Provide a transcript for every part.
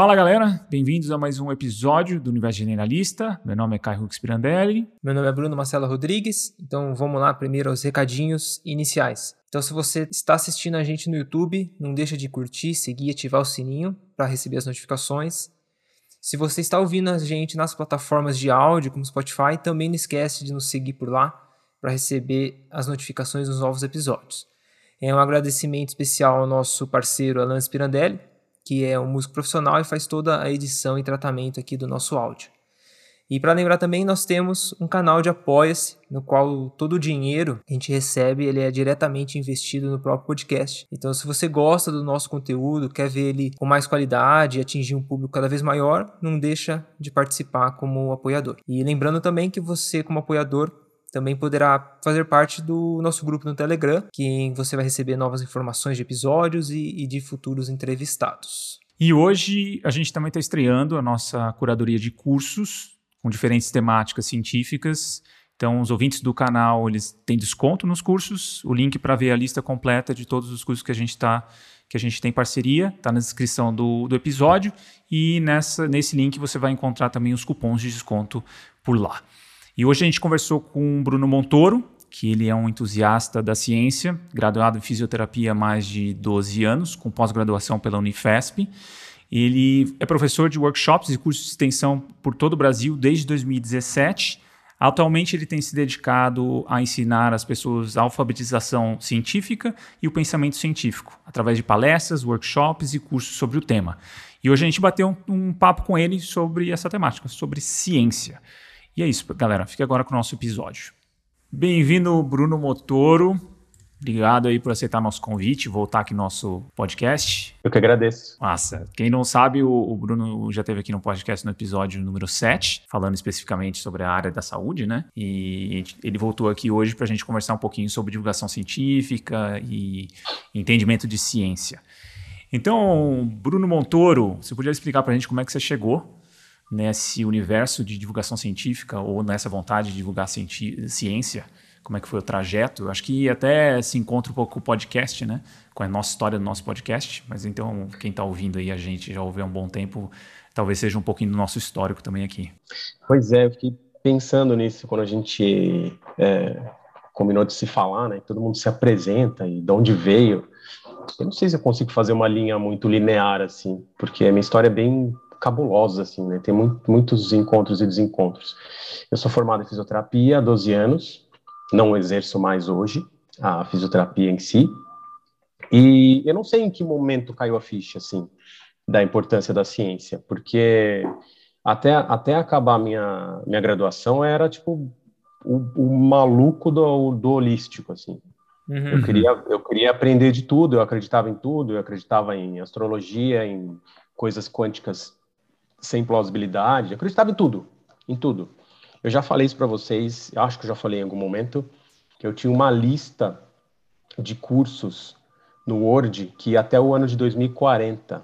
Fala galera, bem-vindos a mais um episódio do Universo Generalista. Meu nome é Caio Hux Pirandelli. Meu nome é Bruno Marcelo Rodrigues. Então vamos lá primeiro aos recadinhos iniciais. Então se você está assistindo a gente no YouTube, não deixa de curtir, seguir e ativar o sininho para receber as notificações. Se você está ouvindo a gente nas plataformas de áudio como Spotify, também não esquece de nos seguir por lá para receber as notificações dos novos episódios. É um agradecimento especial ao nosso parceiro Alan Spirandelli, que é um músico profissional e faz toda a edição e tratamento aqui do nosso áudio. E para lembrar também, nós temos um canal de apoia-se, no qual todo o dinheiro que a gente recebe, ele é diretamente investido no próprio podcast. Então, se você gosta do nosso conteúdo, quer ver ele com mais qualidade e atingir um público cada vez maior, não deixa de participar como apoiador. E lembrando também que você, como apoiador, também poderá fazer parte do nosso grupo no Telegram, que você vai receber novas informações de episódios e, e de futuros entrevistados. E hoje a gente também está estreando a nossa curadoria de cursos com diferentes temáticas científicas. Então, os ouvintes do canal eles têm desconto nos cursos. O link para ver a lista completa de todos os cursos que a gente está que a gente tem parceria, está na descrição do, do episódio e nessa, nesse link você vai encontrar também os cupons de desconto por lá. E hoje a gente conversou com o Bruno Montoro, que ele é um entusiasta da ciência, graduado em fisioterapia há mais de 12 anos, com pós-graduação pela Unifesp. Ele é professor de workshops e cursos de extensão por todo o Brasil desde 2017. Atualmente ele tem se dedicado a ensinar as pessoas a alfabetização científica e o pensamento científico, através de palestras, workshops e cursos sobre o tema. E hoje a gente bateu um, um papo com ele sobre essa temática, sobre ciência. E é isso, galera. Fique agora com o nosso episódio. Bem-vindo, Bruno Motoro. Obrigado aí por aceitar nosso convite, voltar aqui no nosso podcast. Eu que agradeço. Massa. Quem não sabe, o, Bruno já esteve aqui no podcast no episódio número 7, falando especificamente sobre a área da saúde, né? E ele voltou aqui hoje para a gente conversar um pouquinho sobre divulgação científica e entendimento de ciência. Então, Bruno Montoro, você podia explicar para a gente como é que você chegou nesse universo de divulgação científica ou nessa vontade de divulgar ciência? Como é que foi o trajeto? Acho que até se encontra um pouco com o podcast, né? Com a nossa história do nosso podcast. Mas então, quem está ouvindo aí a gente já ouviu há um bom tempo, talvez seja um pouquinho do nosso histórico também aqui. Pois é, eu fiquei pensando nisso quando a gente é, combinou de se falar, né? Todo mundo se apresenta e de onde veio. Eu não sei se eu consigo fazer uma linha muito linear assim, porque a minha história é bem cabulosos, assim, né? Tem muito, muitos encontros e desencontros. Eu sou formado em fisioterapia há 12 anos, não exerço mais hoje a fisioterapia em si, e eu não sei em que momento caiu a ficha, assim, da importância da ciência, porque até, até acabar minha, minha graduação era, tipo, o, o maluco do, do holístico, assim. Uhum. Eu, queria, eu queria aprender de tudo, eu acreditava em tudo, eu acreditava em astrologia, em coisas quânticas sem plausibilidade, acreditava em tudo, em tudo. Eu já falei isso para vocês, acho que eu já falei em algum momento, que eu tinha uma lista de cursos no Word que até o ano de 2040,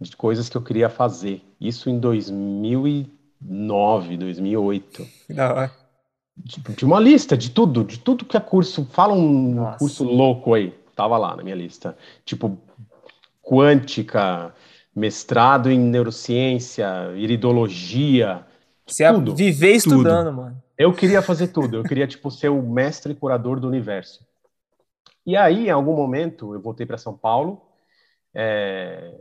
de coisas que eu queria fazer. Isso em 2009, 2008. Não, tipo, Tinha uma lista de tudo, de tudo que é curso. Fala um Nossa. curso louco aí, tava lá na minha lista. Tipo, quântica, mestrado em neurociência, iridologia. Você tudo, viver estudando, tudo. mano. Eu queria fazer tudo. Eu queria, tipo, ser o mestre curador do universo. E aí, em algum momento, eu voltei para São Paulo. É,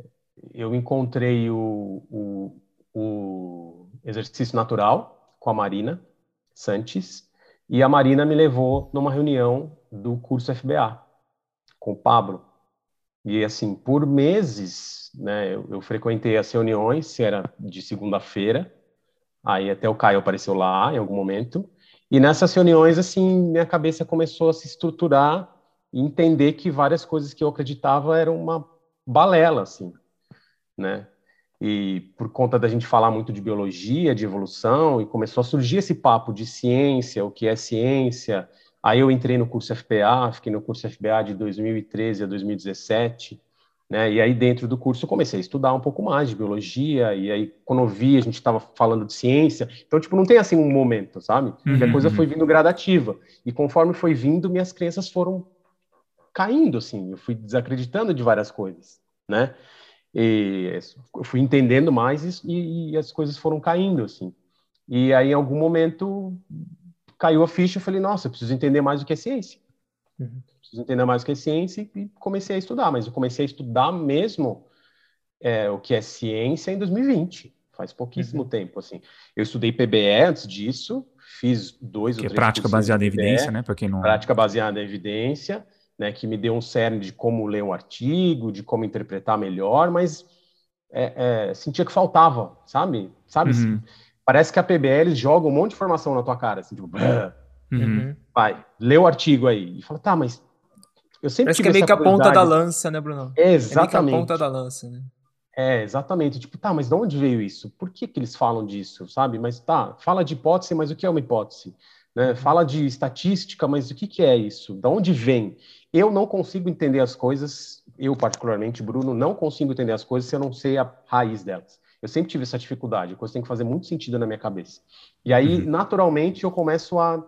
eu encontrei o, o, o exercício natural com a Marina Santos. E a Marina me levou numa reunião do curso FBA com o Pablo. E assim, por meses, né, eu, eu frequentei as reuniões, era de segunda-feira, aí até o Caio apareceu lá em algum momento, e nessas reuniões, assim, minha cabeça começou a se estruturar e entender que várias coisas que eu acreditava eram uma balela, assim, né? E por conta da gente falar muito de biologia, de evolução, e começou a surgir esse papo de ciência, o que é ciência, Aí eu entrei no curso FPA, fiquei no curso FBA de 2013 a 2017, né? E aí dentro do curso eu comecei a estudar um pouco mais de biologia, e aí quando eu vi a gente estava falando de ciência, então tipo não tem assim um momento, sabe? Uhum, a coisa uhum. foi vindo gradativa, e conforme foi vindo, minhas crenças foram caindo, assim, eu fui desacreditando de várias coisas, né? E eu fui entendendo mais e, e, as coisas foram caindo, assim. E aí, em algum momento, caiu a ficha, eu falei, nossa, eu preciso entender mais o que é ciência. Uhum. Preciso entender mais o que é ciência e comecei a estudar, mas eu comecei a estudar mesmo é, o que é ciência em 2020, faz pouquíssimo uhum. tempo, assim. Eu estudei PBE antes disso, fiz dois que ou é três prática baseada em evidência, né, para quem não... Prática baseada em evidência, né, que me deu um cerne de como ler um artigo, de como interpretar melhor, mas é, é, sentia que faltava, sabe? Sabe? Uhum. Parece que a PBL joga um monte de informação na tua cara, assim, tipo, uhum. vai, lê o artigo aí. E fala, tá, mas eu sempre Parece que é meio que a ponta da lança, né, Bruno? Exatamente. É meio que a ponta da lança, né? É, exatamente. Tipo, tá, mas de onde veio isso? Por que, que eles falam disso, sabe? Mas tá, fala de hipótese, mas o que é uma hipótese? Né? Uhum. Fala de estatística, mas o que, que é isso? De onde vem? Eu não consigo entender as coisas, eu particularmente, Bruno, não consigo entender as coisas se eu não sei a raiz delas. Eu sempre tive essa dificuldade, a coisa tem que fazer muito sentido na minha cabeça. E aí, uhum. naturalmente, eu começo a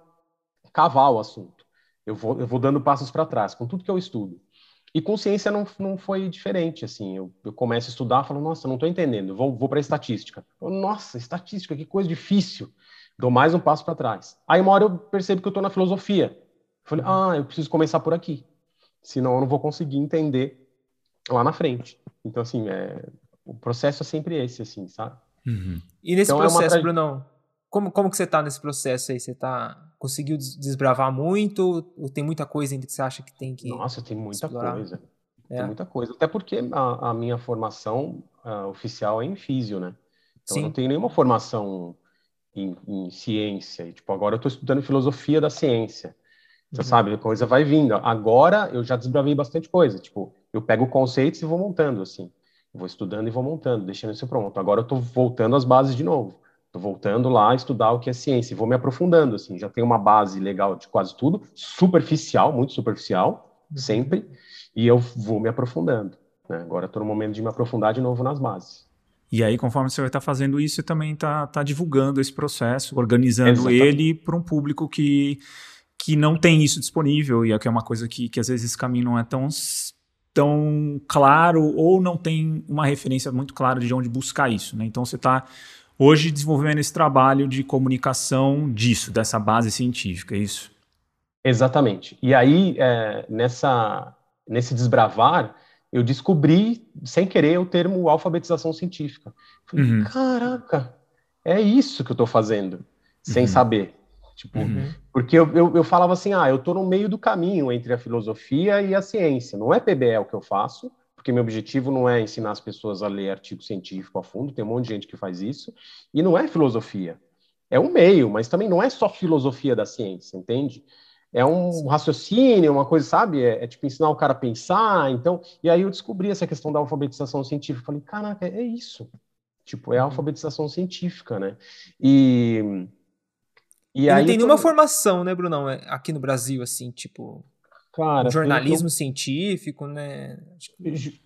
cavar o assunto. Eu vou, eu vou dando passos para trás, com tudo que eu estudo. E com ciência não, não foi diferente, assim. Eu, eu começo a estudar, falo, nossa, não estou entendendo, vou, vou para estatística. Eu, nossa, estatística, que coisa difícil. Dou mais um passo para trás. Aí uma hora eu percebo que eu estou na filosofia. falei, ah, eu preciso começar por aqui. Senão eu não vou conseguir entender lá na frente. Então, assim, é, o processo é sempre esse, assim, sabe? Uhum. E nesse então, processo, é uma... Brunão, como, como que você está nesse processo aí? Você tá, conseguiu desbravar muito? Ou tem muita coisa ainda que você acha que tem que Nossa, tem muita explorar? coisa. É. Tem muita coisa. Até porque a, a minha formação uh, oficial é em físio, né? Então, Sim. eu não tenho nenhuma formação em, em ciência. E, tipo, agora eu estou estudando filosofia da ciência. Você uhum. sabe, a coisa vai vindo. Agora eu já desbravei bastante coisa. Tipo, eu pego conceitos e vou montando, assim. Vou estudando e vou montando, deixando isso pronto. Agora eu estou voltando às bases de novo. Estou voltando lá a estudar o que é ciência e vou me aprofundando, assim. Já tenho uma base legal de quase tudo, superficial, muito superficial, uhum. sempre. E eu vou me aprofundando. Né? Agora estou no momento de me aprofundar de novo nas bases. E aí, conforme você vai estar fazendo isso, você também está tá divulgando esse processo, organizando Exatamente. ele para um público que, que não tem isso disponível, e é que é uma coisa que, que às vezes esse caminho não é tão, tão claro, ou não tem uma referência muito clara de onde buscar isso. Né? Então você está hoje desenvolvendo esse trabalho de comunicação disso, dessa base científica, é isso? Exatamente. E aí, é, nessa, nesse desbravar, eu descobri, sem querer, o termo alfabetização científica. Falei, uhum. caraca, é isso que eu estou fazendo, sem uhum. saber. Tipo, uhum. Porque eu, eu, eu, falava assim, ah, eu estou no meio do caminho entre a filosofia e a ciência. Não é PBL que eu faço, porque meu objetivo não é ensinar as pessoas a ler artigo científico a fundo, tem um monte de gente que faz isso, e não é filosofia. É um meio, mas também não é só filosofia da ciência, entende? é um raciocínio, uma coisa, sabe? É, é, tipo ensinar o cara a pensar. Então, e aí eu descobri essa questão da alfabetização científica. Falei, caraca, é isso. Tipo, é a uhum. alfabetização científica, né? E. E, e aí, não tem nenhuma formação, né, Brunão, é, aqui no Brasil, assim, tipo. Cara, jornalismo científico, né?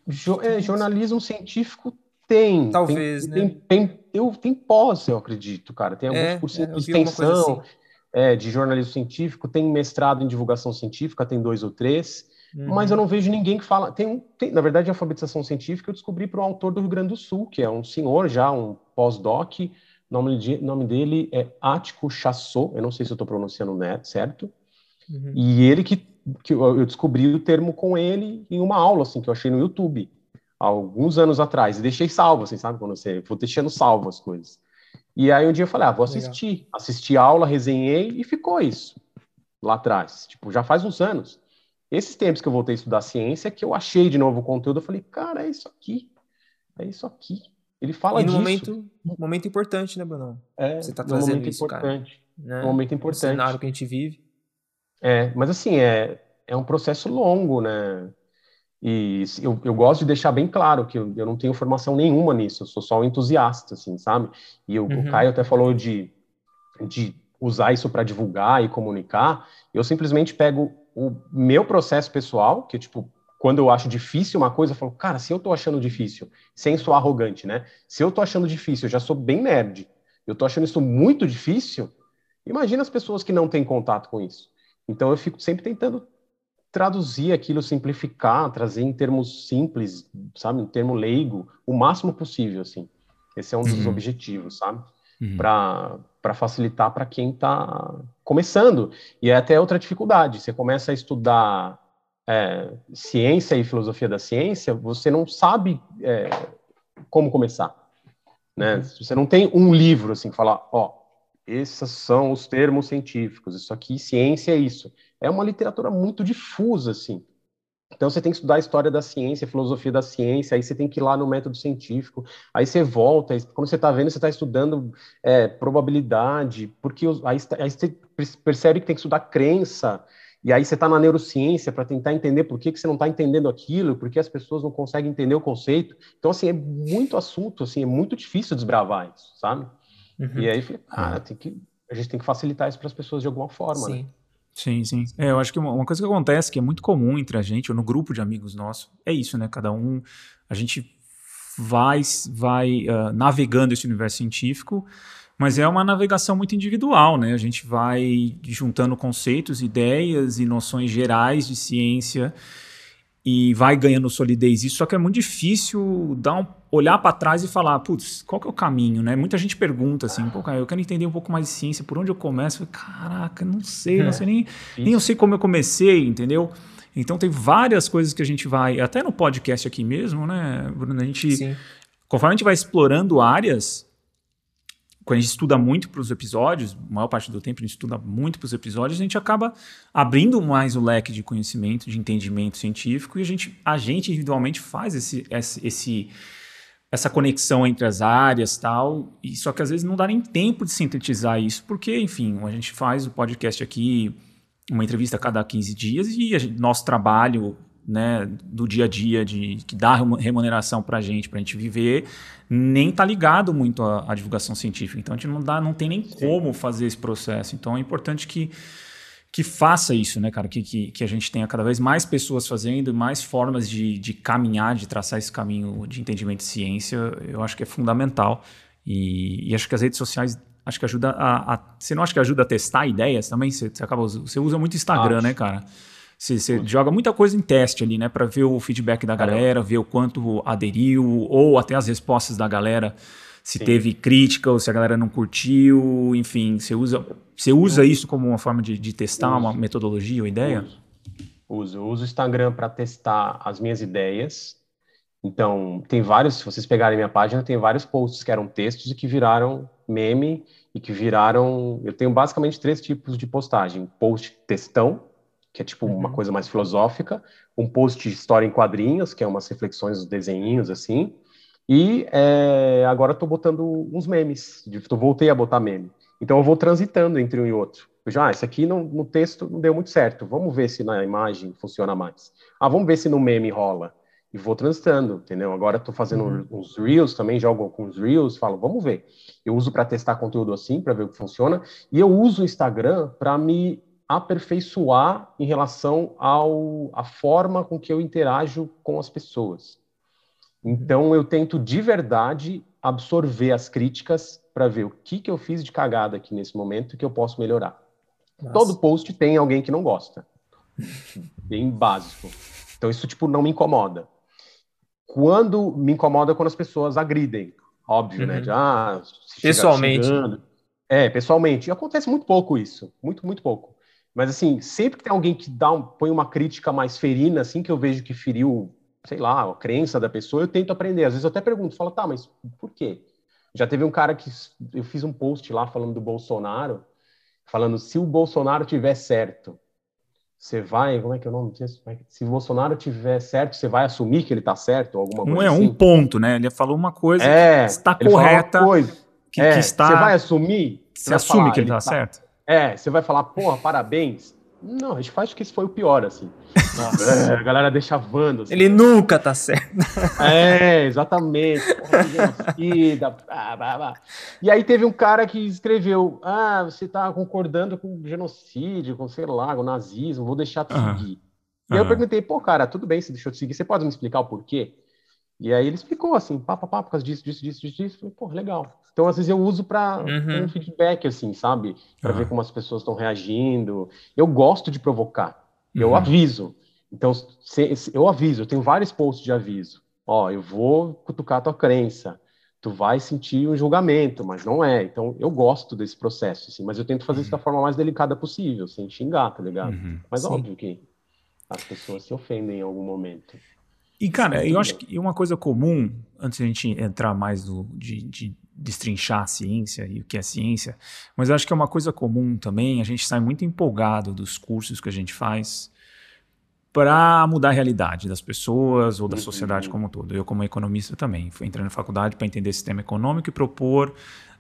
Jo, é, jornalismo científico tem. Talvez, tem, né? Tem, tem, eu, tem pós, eu acredito, cara. Tem alguns é, cento é, de extensão. Assim é, de jornalismo científico, tem mestrado em divulgação científica, tem dois ou três, uhum. mas eu não vejo ninguém que fala. Tem, um, tem na verdade, a alfabetização científica eu descobri para um autor do Rio Grande do Sul, que é um senhor já, um pós-doc. O nome, de, nome dele é Ático Chassot, eu não sei se eu estou pronunciando né, certo. Uhum. E ele que, que eu descobri o termo com ele em uma aula assim que eu achei no YouTube alguns anos atrás e deixei salvo, assim, sabe? Quando você vou deixando salvo as coisas. E aí um dia eu falei, ah, vou assistir. Legal. Assisti a aula, resenhei e ficou isso lá atrás. Tipo, já faz uns anos. Esses tempos que eu voltei a estudar ciência, que eu achei de novo o conteúdo, eu falei, cara, é isso aqui. É isso aqui. Ele fala e no disso. momento, momento importante, né, Bruno? É, Você tá trazendo momento isso, importante. Cara. Né? Um momento importante. O cenário que a gente vive. É, mas assim, é, é um processo longo, né? E eu, eu gosto de deixar bem claro que eu, eu não tenho formação nenhuma nisso, eu sou só um entusiasta, assim, sabe? E uhum. o Caio até falou de, de usar isso para divulgar e comunicar. Eu simplesmente pego o meu processo pessoal, que tipo, quando eu acho difícil uma coisa, eu falo, cara, se eu tô achando difícil, sem soar arrogante, né? Se eu tô achando difícil, eu já sou bem nerd, eu tô achando isso muito difícil, imagina as pessoas que não têm contato com isso. Então eu fico sempre tentando traduzir aquilo, simplificar, trazer em termos simples, sabe, em termo leigo, o máximo possível, assim. Esse é um dos uhum. objetivos, sabe? Uhum. Para facilitar para quem está começando. E é até outra dificuldade. Você começa a estudar é, ciência e filosofia da ciência, você não sabe é, como começar. Né? Uhum. Você não tem um livro assim, falar, ó, esses são os termos científicos, isso aqui, ciência é isso. É uma literatura muito difusa, assim. Então você tem que estudar a história da ciência, filosofia da ciência, aí você tem que ir lá no método científico, aí você volta, aí, quando você está vendo, você está estudando é, probabilidade, porque aí, aí, você percebe que tem que estudar crença, e aí você está na neurociência para tentar entender por que, que você não está entendendo aquilo, por que as pessoas não conseguem entender o conceito. Então, assim, é muito assunto, assim, é muito difícil desbravar isso, sabe? Uhum. E aí, ah, tem que, a gente tem que facilitar isso para as pessoas de alguma forma, sim. né? Sim, sim. É, eu acho que uma, uma, coisa que acontece, que é muito comum entre a gente, ou no grupo de amigos nossos, é isso, né? Cada um, a gente vai, vai uh, navegando esse universo científico, mas é uma navegação muito individual, né? A gente vai juntando conceitos, ideias e noções gerais de ciência e vai ganhando solidez. Isso só que é muito difícil dar um, olhar para trás e falar, putz, qual que é o caminho, né? Muita gente pergunta assim, pô, cara, eu quero entender um pouco mais de ciência, por onde eu começo? Eu Caraca, não sei, não sei nem, nem eu sei como eu comecei, entendeu? Então tem várias coisas que a gente vai, até no podcast aqui mesmo, né, Bruno? A gente, Sim. conforme a gente vai explorando áreas, quando a gente estuda muito para os episódios, a maior parte do tempo a gente estuda muito para os episódios, a gente acaba abrindo mais o leque de conhecimento, de entendimento científico, e a gente, a gente individualmente faz esse, esse, essa conexão entre as áreas tal, e só que às vezes não dá nem tempo de sintetizar isso, porque, enfim, a gente faz o podcast aqui, uma entrevista a cada 15 dias, e gente, nosso trabalho né, do dia a dia, de, que dá remuneração para a gente, para a gente viver, nem tá ligado muito à, à, divulgação científica. Então a gente não dá, não tem nem Sim. como fazer esse processo. Então é importante que que faça isso, né, cara? Que, que, que, a gente tenha cada vez mais pessoas fazendo, mais formas de, de caminhar, de traçar esse caminho de entendimento de ciência, eu acho que é fundamental. E, e acho que as redes sociais acho que ajuda a, a, Você não acha que ajuda a testar ideias também? Você, você acaba. Você usa muito Instagram, acho. né, cara? Você, você joga muita coisa em teste ali, né? Para ver o feedback da galera, ver o quanto aderiu, ou até as respostas da galera, se Sim. teve crítica ou se a galera não curtiu, enfim, você usa, você usa isso como uma forma de, de testar uso. uma metodologia ou ideia? Uso. Uso, eu uso o Instagram para testar as minhas ideias. Então, tem vários, se vocês pegarem minha página, tem vários posts que eram textos e que viraram meme e que viraram. Eu tenho basicamente três tipos de postagem: post textão, que é tipo uhum. uma coisa mais filosófica, um post de história em quadrinhos, que é umas reflexões dos desenhinhos assim, e é, agora estou botando uns memes, eu voltei a botar meme. Então eu vou transitando entre um e outro. Já, ah, isso aqui não, no texto não deu muito certo, vamos ver se na imagem funciona mais. Ah, vamos ver se no meme rola. E vou transitando, entendeu? Agora estou fazendo uhum. uns reels também, jogo com os reels, falo, vamos ver. Eu uso para testar conteúdo assim, para ver o que funciona, e eu uso o Instagram para me aperfeiçoar em relação ao a forma com que eu interajo com as pessoas. Então eu tento de verdade absorver as críticas para ver o que que eu fiz de cagada aqui nesse momento que eu posso melhorar. Nossa. Todo post tem alguém que não gosta. Bem básico. Então isso tipo não me incomoda. Quando me incomoda quando as pessoas agridem, óbvio, né? uhum. né? De, ah, pessoalmente. É, pessoalmente. E acontece muito pouco isso, muito muito pouco. Mas assim, sempre que tem alguém que dá um, põe uma crítica mais ferina, assim que eu vejo que feriu, sei lá, a crença da pessoa, eu tento aprender. Às vezes eu até pergunto, falo, tá, mas por quê? Já teve um cara que eu fiz um post lá falando do Bolsonaro, falando se o Bolsonaro tiver certo, você vai, como é que é o nome disso? Se o Bolsonaro tiver certo, você vai assumir que ele está certo, alguma coisa Não é assim? um ponto, né? Ele falou uma coisa é, que está correta, coisa, que, é, que, está. Você vai assumir? Você assume falar, que ele está tá, certo? É, você vai falar, porra, parabéns. Não, a gente faz que esse foi o pior, assim. É, a galera deixa vando. Assim. Ele nunca tá certo. É, exatamente. Porra, E aí teve um cara que escreveu: Ah, você tá concordando com genocídio, com, sei lá, com o nazismo, vou deixar de seguir. E aí eu perguntei, pô, cara, tudo bem se deixou de seguir, você pode me explicar o porquê? E aí ele explicou assim, pá, pá, pá, por causa disso, disso, disso, disso, disso. Falei, pô, legal. Então, às vezes, eu uso para uhum. um feedback, assim, sabe? Para uhum. ver como as pessoas estão reagindo. Eu gosto de provocar. Eu uhum. aviso. Então, se, se, eu aviso, eu tenho vários posts de aviso. Ó, eu vou cutucar tua crença, tu vai sentir um julgamento, mas não é. Então, eu gosto desse processo, assim, mas eu tento fazer isso da uhum. forma mais delicada possível, sem xingar, tá ligado? Uhum. Mas Sim. óbvio que as pessoas se ofendem em algum momento. E, cara, eu acho que uma coisa comum, antes de a gente entrar mais do, de, de destrinchar a ciência e o que é ciência, mas eu acho que é uma coisa comum também, a gente sai muito empolgado dos cursos que a gente faz para mudar a realidade das pessoas ou da uhum. sociedade como um todo. Eu, como economista, também fui entrando na faculdade para entender sistema econômico e propor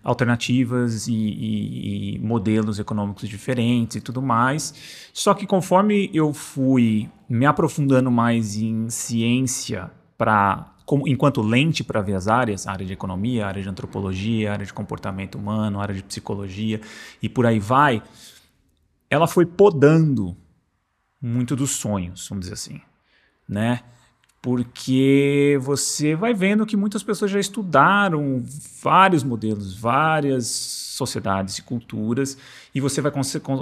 alternativas e, e, e, modelos econômicos diferentes e tudo mais. Só que conforme eu fui me aprofundando mais em ciência para enquanto lente para ver as áreas, área de economia, área de antropologia, área de comportamento humano, área de psicologia e por aí vai, ela foi podando muito dos sonhos, vamos dizer assim, né? porque você vai vendo que muitas pessoas já estudaram vários modelos, várias sociedades e culturas, e você vai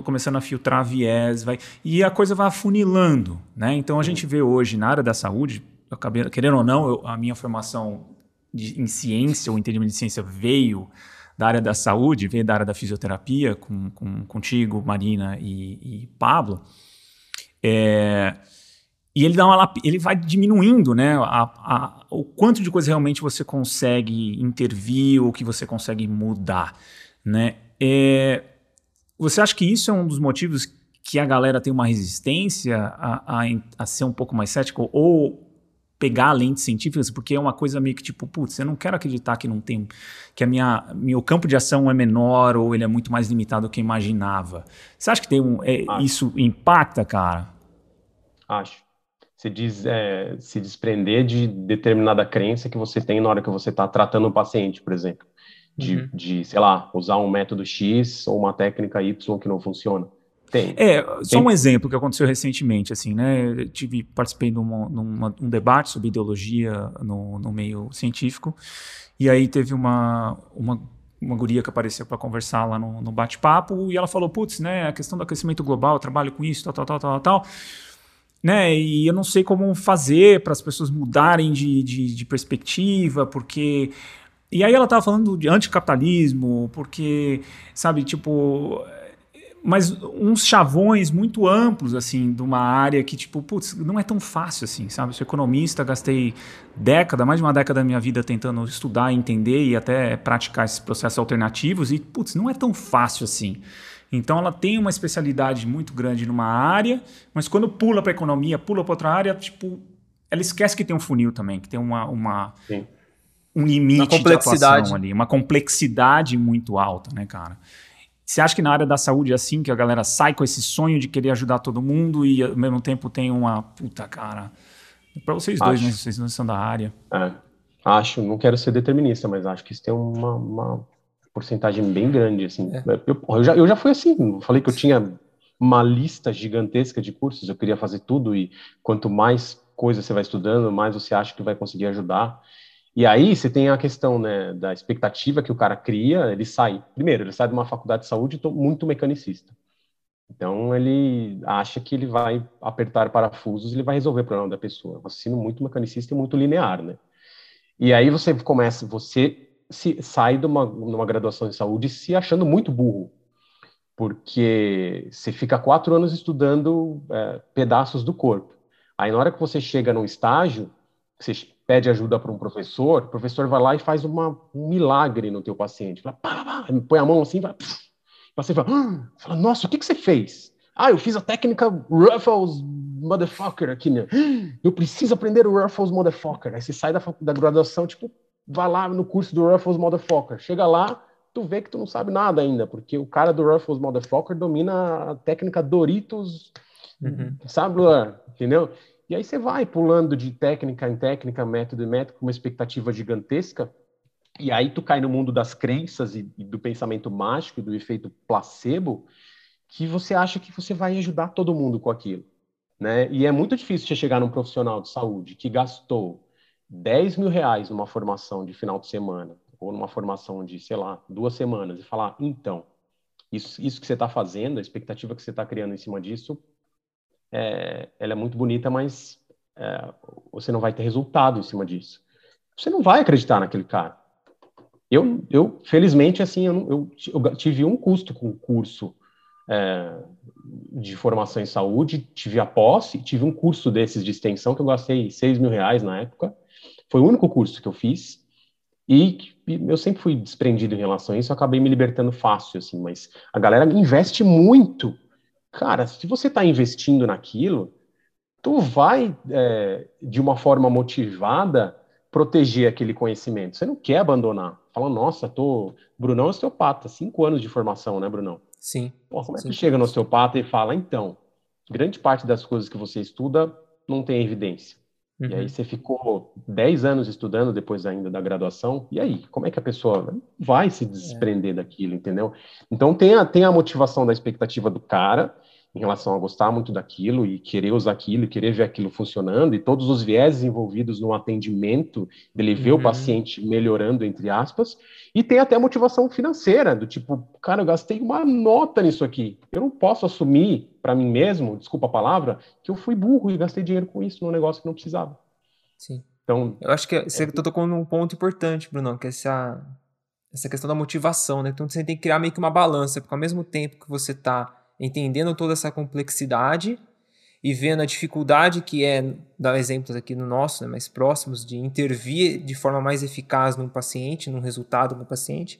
começando a filtrar viés, vai, e a coisa vai afunilando. Né? Então a gente vê hoje na área da saúde, acabei, querendo ou não, eu, a minha formação de, em ciência ou entendimento de ciência veio da área da saúde, veio da área da fisioterapia, com, com contigo, Marina e, e Pablo. É, e ele dá uma ele vai diminuindo, né, a, a, o quanto de coisa realmente você consegue intervir ou que você consegue mudar, né? É, você acha que isso é um dos motivos que a galera tem uma resistência a, a, a ser um pouco mais cético ou pegar lentes científicas, porque é uma coisa meio que tipo, putz, eu não quero acreditar que não tem, que a minha, meu campo de ação é menor ou ele é muito mais limitado do que eu imaginava. Você acha que tem um, é, isso impacta, cara? Acho se, diz, é, se desprender de determinada crença que você tem na hora que você está tratando o paciente, por exemplo. De, uhum. de, sei lá, usar um método X ou uma técnica Y que não funciona. Tem. É, só um exemplo que aconteceu recentemente, assim, né? Eu tive, participei de um debate sobre ideologia no, no meio científico, e aí teve uma, uma, uma guria que apareceu para conversar lá no, no bate-papo, e ela falou, putz, né, a questão do aquecimento global, eu trabalho com isso, tal, tal, tal, tal, tal né? E eu não sei como fazer para as pessoas mudarem de, de, de, perspectiva, porque. E aí ela estava falando de anticapitalismo, porque, sabe, tipo. Mas uns chavões muito amplos, assim, de uma área que, tipo, putz, não é tão fácil assim, sabe? Eu sou economista, gastei década, mais de uma década da minha vida tentando estudar, entender e até praticar esses processos alternativos, e, putz, não é tão fácil assim. Então ela tem uma especialidade muito grande numa área, mas quando pula para economia, pula para outra área, tipo, ela esquece que tem um funil também, que tem uma, uma um limite de atuação ali, uma complexidade muito alta, né, cara? Você acha que na área da saúde é assim, que a galera sai com esse sonho de querer ajudar todo mundo e ao mesmo tempo tem uma puta cara? Para vocês dois, né? Vocês não são da área. É, acho, não quero ser determinista, mas acho que isso tem uma, uma porcentagem bem grande, assim. É. Eu, eu, já, eu já fui assim, falei que eu tinha uma lista gigantesca de cursos, eu queria fazer tudo e quanto mais coisa você vai estudando, mais você acha que vai conseguir ajudar. E aí você tem a questão né, da expectativa que o cara cria, ele sai. Primeiro, ele sai de uma faculdade de saúde muito mecanicista. Então ele acha que ele vai apertar parafusos, ele vai resolver o problema da pessoa. Um raciocínio muito mecanicista e muito linear, né? E aí você começa, você se sai de uma, numa graduação em saúde se achando muito burro, porque você fica quatro anos estudando é, pedaços do corpo. Aí na hora que você chega num estágio, você pede ajuda para um professor, o professor vai lá e faz uma, um milagre no teu paciente. Fala, pá, pá, põe a mão assim, vai, pff, o paciente fala, ah! fala, nossa, o que, que você fez? Ah, eu fiz a técnica Ruffles Motherfucker aqui, né? Eu preciso aprender o Ruffles Motherfucker. Aí você sai da, da graduação, tipo, vai lá no curso do Ruffles Motherfucker. Chega lá, tu vê que tu não sabe nada ainda, porque o cara do Ruffles Motherfucker domina a técnica Doritos, uhum. sabe, Luan? Entendeu? E aí você vai pulando de técnica em técnica, método em método, com uma expectativa gigantesca, e aí tu cai no mundo das crenças e, e do pensamento mágico, do efeito placebo, que você acha que você vai ajudar todo mundo com aquilo. Né? E é muito difícil você chegar num profissional de saúde que gastou 10 mil reais numa formação de final de semana, ou numa formação de, sei lá, duas semanas, e falar, então, isso, isso que você está fazendo, a expectativa que você está criando em cima disso, é, ela é muito bonita, mas é, você não vai ter resultado em cima disso. Você não vai acreditar naquele cara. Eu, eu felizmente, assim, eu, eu, eu tive um custo com o curso é, de formação em saúde, tive a posse, tive um curso desses de extensão que eu gastei 6 mil reais na época. Foi o único curso que eu fiz. E eu sempre fui desprendido em relação a isso, acabei me libertando fácil, assim, mas a galera investe muito. Cara, se você está investindo naquilo, tu vai, é, de uma forma motivada, proteger aquele conhecimento. Você não quer abandonar. Fala, nossa, tô. Brunão é osteopata, cinco anos de formação, né, Brunão? Sim. Pô, como é que chega no osteopata e fala, então, grande parte das coisas que você estuda não tem evidência. Uhum. E aí uhum. você ficou 10 anos estudando depois ainda da graduação, e aí, como é que a pessoa vai se desprender é. daquilo, entendeu? Então tem a, tem a motivação da expectativa do cara em relação a gostar muito daquilo e querer usar aquilo e querer ver aquilo funcionando e todos os vieses envolvidos no atendimento, dele ver uhum. o paciente melhorando, entre aspas, e tem até a motivação financeira, do tipo, cara, eu gastei uma nota nisso aqui, eu não posso assumir para mim mesmo, desculpa a palavra, que eu fui burro e gastei dinheiro com isso num negócio que não precisava. Sim. Então, eu acho que você é... tocou num ponto importante, Bruno, que é essa, essa questão da motivação, né? Então você tem que criar meio que uma balança, porque ao mesmo tempo que você está entendendo toda essa complexidade e vendo a dificuldade que é, dar exemplos aqui no nosso, né, mais próximos, de intervir de forma mais eficaz num paciente, num resultado no paciente,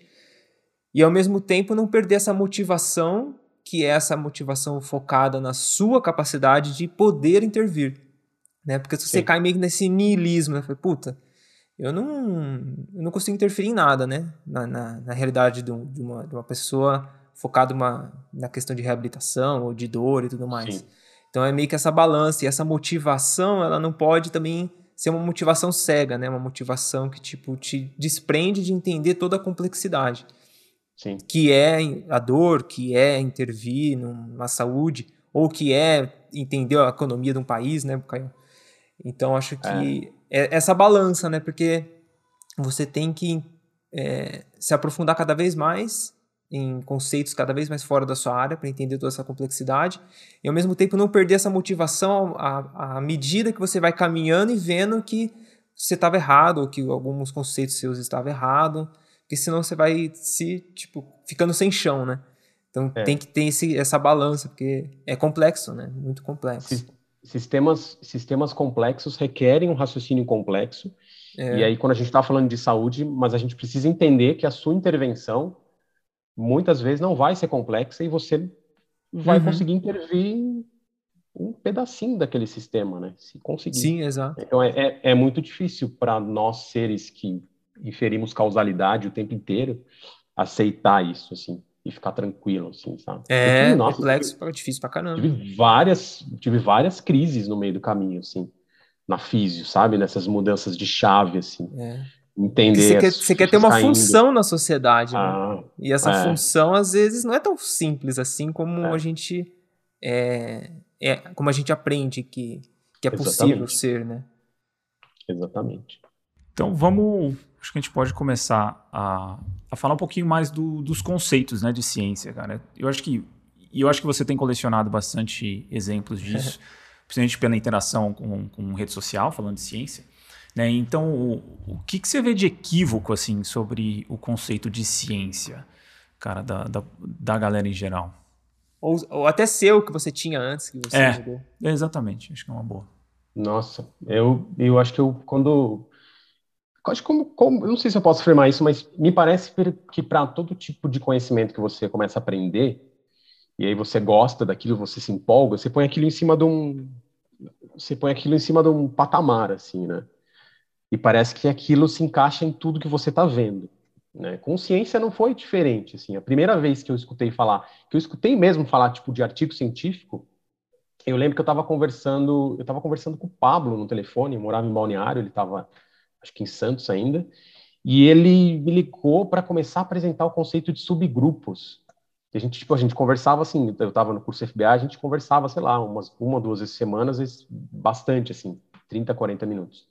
e ao mesmo tempo não perder essa motivação, que é essa motivação focada na sua capacidade de poder intervir. Né? Porque se você Sim. cai meio nesse niilismo, né? puta, eu não, eu não consigo interferir em nada, né? Na, na, na realidade de, um, de, uma, de uma pessoa focado uma, na questão de reabilitação ou de dor e tudo mais. Sim. Então é meio que essa balança e essa motivação, ela não pode também ser uma motivação cega, né? Uma motivação que tipo te desprende de entender toda a complexidade. Sim. Que é a dor, que é intervir na saúde, ou que é entender a economia de um país, né, Caio? Então acho que é. é essa balança, né? Porque você tem que é, se aprofundar cada vez mais em conceitos cada vez mais fora da sua área para entender toda essa complexidade e ao mesmo tempo não perder essa motivação à, à medida que você vai caminhando e vendo que você estava errado ou que alguns conceitos seus estavam errados, porque senão você vai se tipo ficando sem chão, né? Então é. tem que ter esse, essa balança porque é complexo, né? Muito complexo. Sistemas sistemas complexos requerem um raciocínio complexo é. e aí quando a gente está falando de saúde, mas a gente precisa entender que a sua intervenção muitas vezes não vai ser complexa e você vai uhum. conseguir intervir um pedacinho daquele sistema, né? Se conseguir. Sim, exato. Então é, é, é muito difícil para nós seres que inferimos causalidade o tempo inteiro aceitar isso, assim, e ficar tranquilo, assim, sabe? É, tive, nossa, complexo, tive, difícil pra caramba. Tive várias, tive várias crises no meio do caminho, assim, na físio, sabe? Nessas mudanças de chave, assim. É entender. Você quer, você quer ter uma saindo. função na sociedade, né? Ah, e essa é. função às vezes não é tão simples assim como é. a gente é, é, como a gente aprende que, que é Exatamente. possível ser, né? Exatamente. Então vamos, acho que a gente pode começar a, a falar um pouquinho mais do, dos conceitos, né, de ciência, cara. Eu acho que e eu acho que você tem colecionado bastante exemplos disso, principalmente pela interação com, com rede social, falando de ciência. Né? Então, o, o que, que você vê de equívoco assim sobre o conceito de ciência, cara, da, da, da galera em geral? Ou, ou, até seu que você tinha antes que você é, Exatamente, acho que é uma boa. Nossa, eu, eu acho que eu quando acho como, como, não sei se eu posso afirmar isso, mas me parece que para todo tipo de conhecimento que você começa a aprender, e aí você gosta daquilo, você se empolga, você põe aquilo em cima de um você põe aquilo em cima de um patamar assim, né? E parece que aquilo se encaixa em tudo que você está vendo. Né? Consciência não foi diferente. Assim, a primeira vez que eu escutei falar, que eu escutei mesmo falar tipo de artigo científico, eu lembro que eu estava conversando, eu estava conversando com o Pablo no telefone, morava em Balneário, ele estava, acho que em Santos ainda, e ele me ligou para começar a apresentar o conceito de subgrupos. a gente, tipo, a gente conversava assim, eu estava no curso FBA, a gente conversava, sei lá, umas uma, duas vezes semanas, bastante assim, 30, 40 minutos.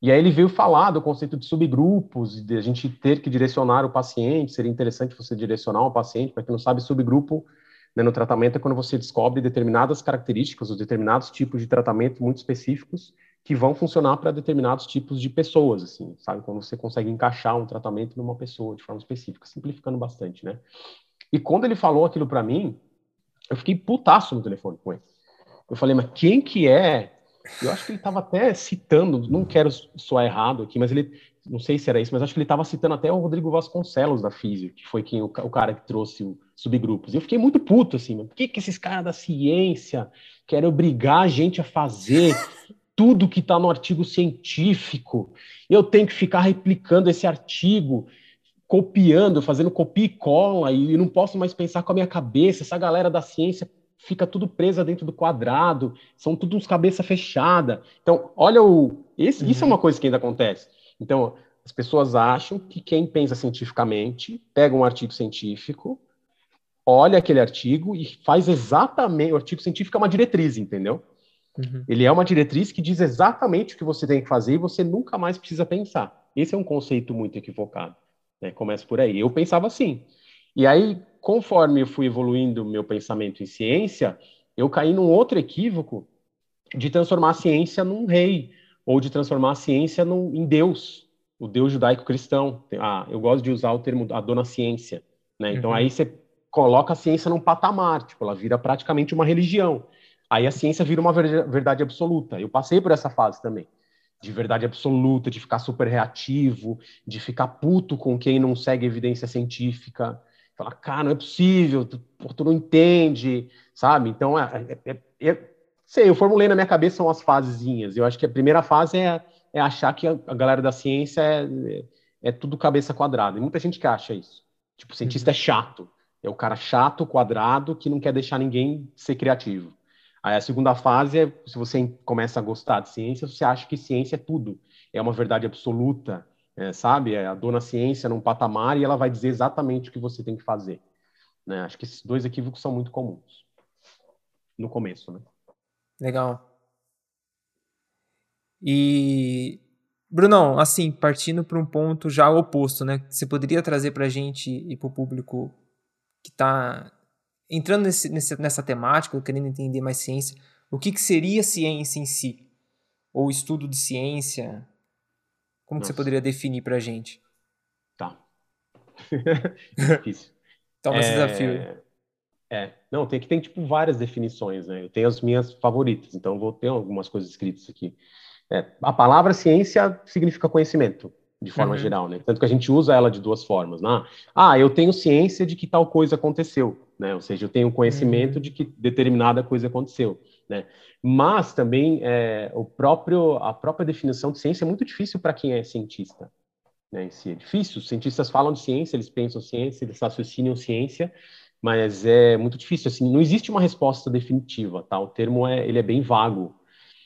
E aí ele veio falar do conceito de subgrupos, de a gente ter que direcionar o paciente, seria interessante você direcionar um paciente, para quem não sabe, subgrupo né, no tratamento é quando você descobre determinadas características ou determinados tipos de tratamento muito específicos que vão funcionar para determinados tipos de pessoas, assim, sabe? Quando você consegue encaixar um tratamento numa pessoa de forma específica, simplificando bastante, né? E quando ele falou aquilo para mim, eu fiquei putaço no telefone com ele. Eu falei, mas quem que é? Eu acho que ele estava até citando, não quero soar errado aqui, mas ele, não sei se era isso, mas acho que ele estava citando até o Rodrigo Vasconcelos da Físio, que foi quem o, o cara que trouxe o subgrupos. Eu fiquei muito puto, assim, mano. Por que, que esses caras da ciência querem obrigar a gente a fazer tudo que está no artigo científico? Eu tenho que ficar replicando esse artigo copiando, fazendo copia e cola, e não posso mais pensar com a minha cabeça. Essa galera da ciência fica tudo presa dentro do quadrado, são tudo uns cabeça fechada. Então, olha o. Esse, uhum. Isso é uhum. uma coisa que ainda acontece. Então, as pessoas acham que quem pensa cientificamente pega um artigo científico, olha aquele artigo e faz exatamente. O artigo científico é uma diretriz, entendeu? Uhum. Ele é uma diretriz que diz exatamente o que você tem que fazer e você nunca mais precisa pensar. Esse é um conceito muito equivocado. Né? Começa por aí. Eu pensava assim. E aí, conforme eu fui evoluindo meu pensamento em ciência, eu caí num outro equívoco de transformar a ciência num rei, ou de transformar a ciência num, em Deus, o Deus judaico-cristão. Ah, eu gosto de usar o termo a dona ciência. Né? Então, uhum. aí você coloca a ciência num patamar, tipo, ela vira praticamente uma religião. Aí a ciência vira uma verdade absoluta. Eu passei por essa fase também de verdade absoluta, de ficar super reativo, de ficar puto com quem não segue evidência científica. Falar, cara, não é possível, tu, tu não entende, sabe? Então, é, é, é, é, sei, eu formulei na minha cabeça são as fasezinhas. Eu acho que a primeira fase é, é achar que a, a galera da ciência é, é, tudo cabeça quadrada. E muita gente que acha isso. Tipo, o cientista uhum. é chato. É o cara chato, quadrado, que não quer deixar ninguém ser criativo. Aí a segunda fase é, se você começa a gostar de ciência, você acha que ciência é tudo, é uma verdade absoluta, é, sabe? É a dona ciência num patamar e ela vai dizer exatamente o que você tem que fazer. Né? Acho que esses dois equívocos são muito comuns no começo, né? Legal. E Brunão, assim, partindo para um ponto já oposto, né? Você poderia trazer para a gente e para o público que está entrando nesse, nessa temática, querendo entender mais ciência, o que, que seria ciência em si? Ou estudo de ciência? Como você poderia definir para a gente? Tá. Difícil. Toma é... esse desafio. É, não, tem que tem tipo várias definições, né? Eu tenho as minhas favoritas, então vou ter algumas coisas escritas aqui. É, a palavra ciência significa conhecimento de forma uhum. geral, né? Tanto que a gente usa ela de duas formas, né? Ah, eu tenho ciência de que tal coisa aconteceu, né? Ou seja, eu tenho conhecimento uhum. de que determinada coisa aconteceu, né? Mas também é, o próprio a própria definição de ciência é muito difícil para quem é cientista, né? Em si é difícil. Os cientistas falam de ciência, eles pensam ciência, eles raciocinam ciência, mas é muito difícil. Assim, não existe uma resposta definitiva, tá? O termo é ele é bem vago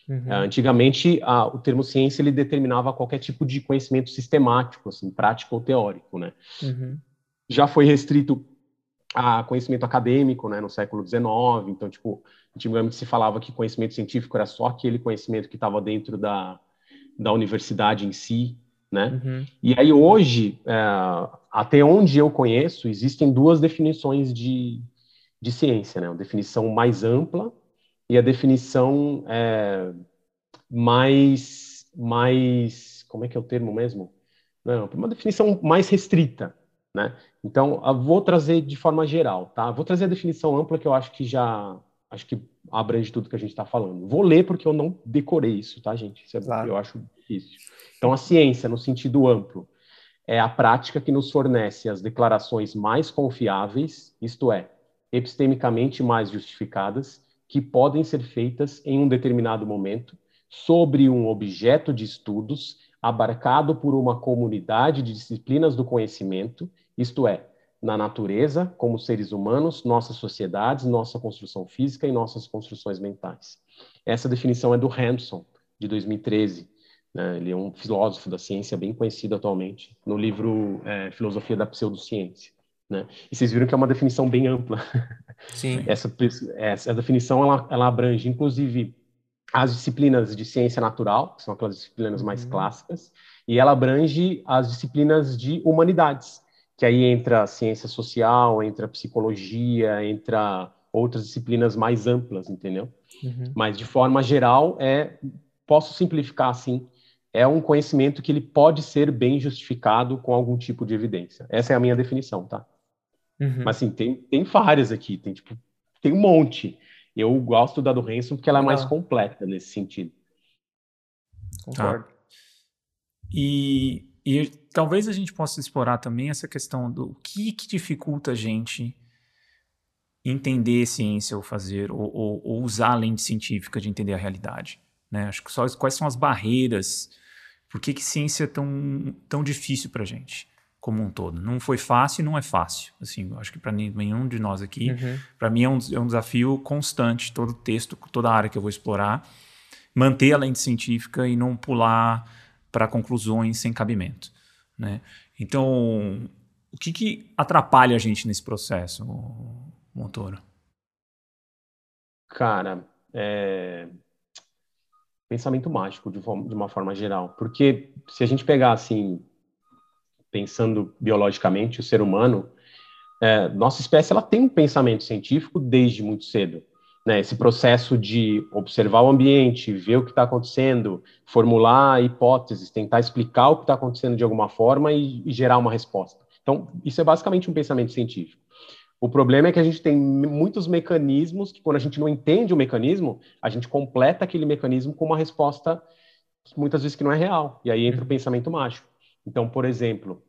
Uhum. Uh, antigamente, o termo ciência ele determinava qualquer tipo de conhecimento sistemático, assim, prático ou teórico, né? Uhum. Já foi restrito a conhecimento acadêmico, né, no século XIX. Então, tipo, antigamente se falava que conhecimento científico era só aquele conhecimento que estava dentro da, da universidade em si, né? Uhum. E aí hoje, é, até onde eu conheço, existem duas definições de, de ciência, né? Uma definição mais ampla e a definição é, mais, mais, como é que é o termo mesmo? Não, uma definição mais restrita, né? Então, vou trazer de forma geral, tá? Vou trazer a definição ampla que eu acho que já, acho que abrange tudo que a gente está falando. Vou ler porque eu não decorei isso, tá, gente? Isso é, claro. eu acho difícil. Então, a ciência, no sentido amplo, é a prática que nos fornece as declarações mais confiáveis, isto é, epistemicamente mais justificadas, que podem ser feitas em um determinado momento sobre um objeto de estudos abarcado por uma comunidade de disciplinas do conhecimento, isto é, na natureza, como seres humanos, nossas sociedades, nossa construção física e nossas construções mentais. Essa definição é do Hampson, de 2013. Né? Ele é um filósofo da ciência bem conhecido atualmente, no livro é, Filosofia da Pseudociência. Né? E vocês viram que é uma definição bem ampla. Sim. essa, essa definição ela, ela abrange, inclusive, as disciplinas de ciência natural, que são aquelas disciplinas uhum. mais clássicas, e ela abrange as disciplinas de humanidades, que aí entra ciência social, entra psicologia, entra outras disciplinas mais amplas, entendeu? Uhum. Mas de forma geral, é posso simplificar assim, é um conhecimento que ele pode ser bem justificado com algum tipo de evidência. Essa é a minha definição, tá? Uhum. Mas assim, tem, tem várias aqui, tem tipo, tem um monte. Eu gosto da do Renson porque ela é mais completa nesse sentido. Concordo. Tá. E, e talvez a gente possa explorar também essa questão do que, que dificulta a gente entender ciência ou fazer, ou, ou, ou, usar a lente científica de entender a realidade. Né? Acho que só quais são as barreiras, por que, que ciência é tão, tão difícil para a gente, como um todo. Não foi fácil e não é fácil. Assim, acho que para nenhum de nós aqui, uhum. para mim é um, é um desafio constante, todo texto, toda área que eu vou explorar, manter a lente científica e não pular para conclusões sem cabimento. Né? Então, o que, que atrapalha a gente nesse processo, Montoro? Cara, é... pensamento mágico de, uma forma geral. Porque se a gente pegar assim, pensando biologicamente, o ser humano, é, nossa espécie ela tem um pensamento científico desde muito cedo né, esse processo de observar o ambiente, ver o que está acontecendo, formular hipóteses, tentar explicar o que está acontecendo de alguma forma e, e, gerar uma resposta. Então, isso é basicamente um pensamento científico. O problema é que a gente tem muitos mecanismos que, quando a gente não entende o mecanismo, a gente completa aquele mecanismo com uma resposta muitas vezes que não é real. E aí entra o uhum. pensamento mágico. Então, por exemplo,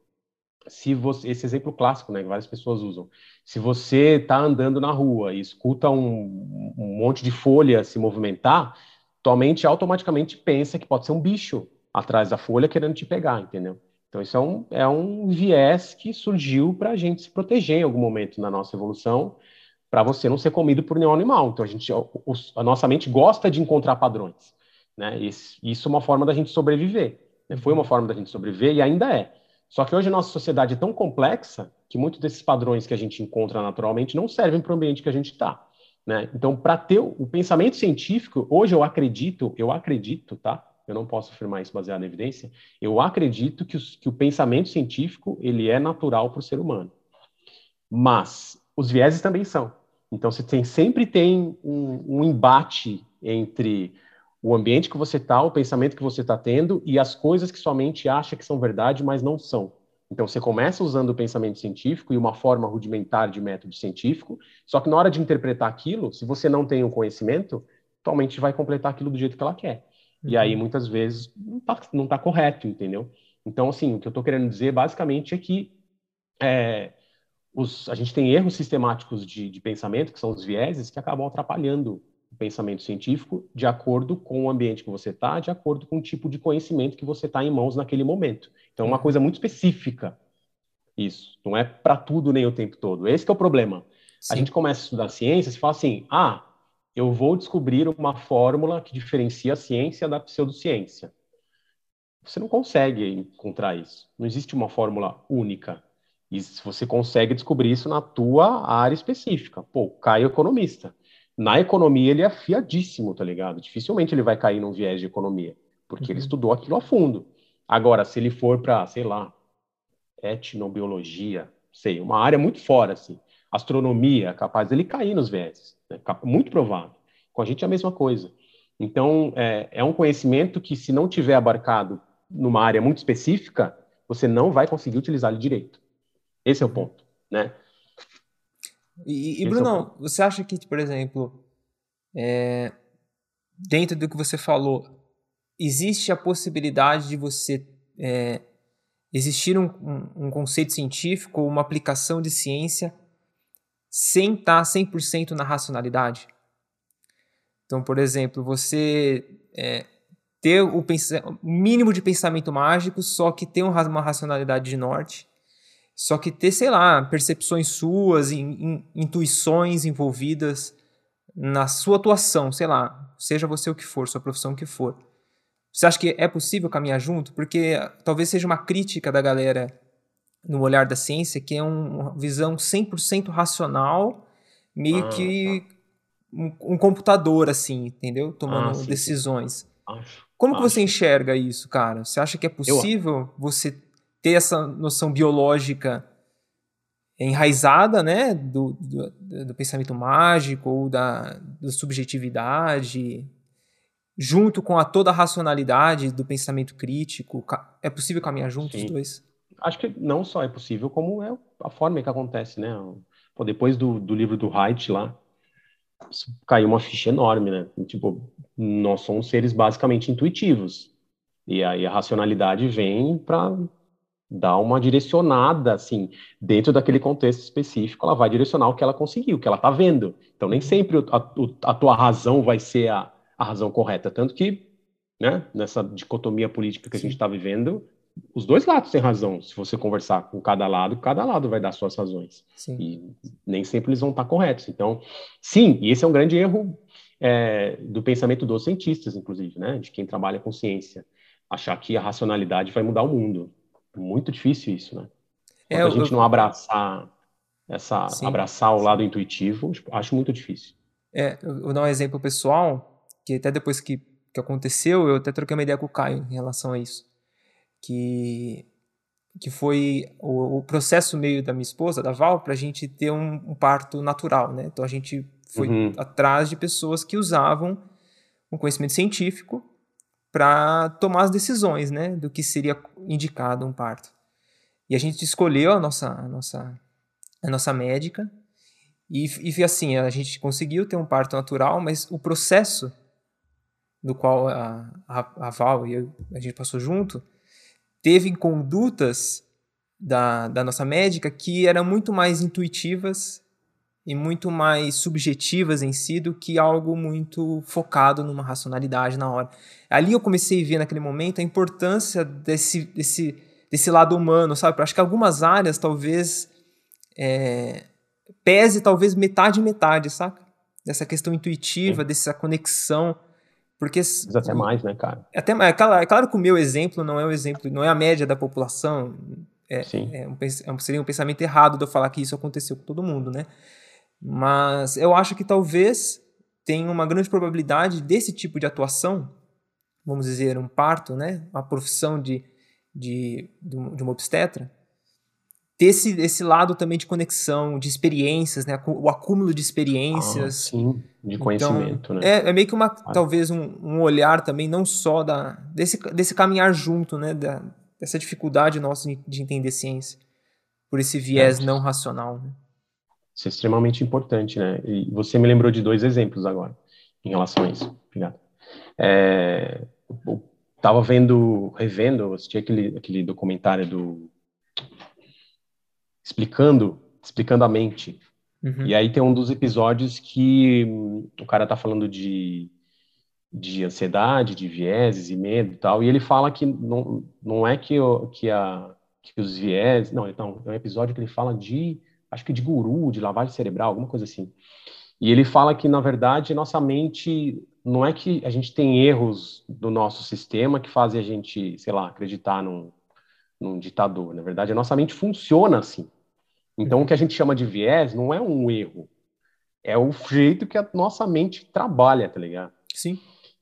se você, esse exemplo clássico, né, que várias pessoas usam. Se você está andando na rua e escuta um, um, monte de folha se movimentar, tua mente automaticamente pensa que pode ser um bicho atrás da folha querendo te pegar, entendeu? Então isso é um, é um viés que surgiu para a gente se proteger em algum momento na nossa evolução, para você não ser comido por nenhum animal. Então a gente, a nossa mente gosta de encontrar padrões, né? Isso, isso é uma forma da gente sobreviver. Né? Foi uma forma da gente sobreviver e ainda é. Só que hoje a nossa sociedade é tão complexa que muitos desses padrões que a gente encontra naturalmente não servem para o ambiente que a gente está. Né? Então, para ter o pensamento científico, hoje eu acredito, eu acredito, tá? Eu não posso afirmar isso baseado na evidência. Eu acredito que, os, que o pensamento científico ele é natural para o ser humano, mas os vieses também são. Então, você tem, sempre tem um, um embate entre o ambiente que você está, o pensamento que você está tendo e as coisas que sua mente acha que são verdade, mas não são. Então, você começa usando o pensamento científico e uma forma rudimentar de método científico, só que na hora de interpretar aquilo, se você não tem o um conhecimento, tua mente vai completar aquilo do jeito que ela quer. Uhum. E aí, muitas vezes, não está não tá correto, entendeu? Então, assim, o que eu estou querendo dizer, basicamente, é que é, os, a gente tem erros sistemáticos de, de pensamento, que são os vieses, que acabam atrapalhando pensamento científico de acordo com o ambiente que você está, de acordo com o tipo de conhecimento que você está em mãos naquele momento. Então, é uma coisa muito específica isso. Não é para tudo nem o tempo todo. Esse é o problema. Sim. A gente começa a estudar ciências e fala assim, ah, eu vou descobrir uma fórmula que diferencia a ciência da pseudociência. Você não consegue encontrar isso. Não existe uma fórmula única. E você consegue descobrir isso na tua área específica. Pô, Caio é economista na economia ele é afiadíssimo, tá ligado? Dificilmente ele vai cair num viés de economia, porque uhum. ele estudou aquilo a fundo. Agora, se ele for para, sei lá, etnobiologia, sei, uma área muito fora, assim, astronomia, capaz dele cair nos viéses, né? muito provável. Com a gente é a mesma coisa. Então, é, é um conhecimento que, se não tiver abarcado numa área muito específica, você não vai conseguir utilizá-lo direito. Esse é o ponto, né? E, e Bruno, você acha que, por exemplo, é, dentro do que você falou, existe a possibilidade de você é, existir um, um, um, conceito científico ou uma aplicação de ciência sem estar 100% na racionalidade? Então, por exemplo, você é, ter o, o, mínimo de pensamento mágico, só que ter uma racionalidade de norte, só que ter, sei lá, percepções suas, in, in, intuições envolvidas na sua atuação, sei lá, seja você o que for, sua profissão o que for. Você acha que é possível caminhar junto? Porque talvez seja uma crítica da galera no olhar da ciência, que é uma visão 100% racional, meio ah, que tá. um, um, computador, assim, entendeu? Tomando ah, sim, decisões. Sim. Acho, Como acho. que você enxerga isso, cara? Você acha que é possível Eu... você ter essa noção biológica enraizada, né, do, do, do, pensamento mágico ou da, da subjetividade, junto com a toda a racionalidade do pensamento crítico? É possível caminhar juntos os dois? Acho que não só é possível, como é a forma que acontece, né? Pô, depois do, do livro do Haidt lá, caiu uma ficha enorme, né? Tipo, nós somos seres basicamente intuitivos. E aí a racionalidade vem para dar uma direcionada, assim, dentro daquele contexto específico, ela vai direcionar o que ela conseguiu, o que ela está vendo. Então, nem sempre a, a, tua razão vai ser a, a razão correta. Tanto que, né, nessa dicotomia política que Sim. a gente está vivendo, os dois lados têm razão. Se você conversar com cada lado, cada lado vai dar suas razões. Sim. E nem sempre eles vão estar corretos. Então, sim, e esse é um grande erro é, do pensamento dos cientistas, inclusive, né? De quem trabalha com ciência. Achar que a racionalidade vai mudar o mundo. Muito difícil isso, né? É, a gente eu... não abraçar essa sim, abraçar o sim. lado intuitivo, acho muito difícil. É, eu vou dar um exemplo pessoal, que até depois que, que aconteceu, eu até troquei uma ideia com o Caio em relação a isso que, que foi o, o processo meio da minha esposa, da Val, para a gente ter um, um, parto natural, né? Então a gente foi uhum. atrás de pessoas que usavam um conhecimento científico para tomar as decisões, né, do que seria indicado um parto. E a gente escolheu a nossa, a nossa, a nossa médica e, e assim, a gente conseguiu ter um parto natural, mas o processo do qual a, a, a Val e eu, a gente passou junto teve condutas da, da nossa médica que eram muito mais intuitivas e muito mais subjetivas em si do que algo muito focado numa racionalidade na hora. Ali eu comecei a ver naquele momento a importância desse, desse, desse lado humano, sabe? Eu acho que algumas áreas talvez é, pese talvez metade metade, saca? Dessa questão intuitiva, Sim. dessa conexão porque Mas até mais, né, cara? Até é claro, é claro que o meu exemplo não é o exemplo, não é a média da população. É, Sim. É um, é seria um pensamento errado de eu falar que isso aconteceu com todo mundo, né? Mas eu acho que talvez tenha uma grande probabilidade desse tipo de atuação, vamos dizer, um parto, né? Uma profissão de, de, de uma obstetra, ter esse, esse lado também de conexão, de experiências, né? O acúmulo de experiências. Ah, sim, de conhecimento, então, né? É, é, meio que uma, ah. talvez, um, um, olhar também, não só da, desse, desse caminhar junto, né? Da, dessa dificuldade nossa de, de entender ciência, por esse viés é. não racional, né? Isso é extremamente importante, né? E você me lembrou de dois exemplos agora, em relação a isso. Obrigado. É, eu tava vendo, revendo, assisti aquele, aquele documentário do explicando, explicando a mente. Uhum. E aí tem um dos episódios que hum, o cara tá falando de, de ansiedade, de vieses e medo e tal, e ele fala que não, não é que, o, que, a, que os vieses... Não, então, é um episódio que ele fala de, acho que de guru, de lavagem cerebral, alguma coisa assim. E ele fala que, na verdade, nossa mente... Não é que a gente tem erros do nosso sistema que fazem a gente, sei lá, acreditar num, num ditador. Na verdade, a nossa mente funciona assim. Então, o que a gente chama de viés não é um erro, é o jeito que a nossa mente trabalha, tá ligado? Sim.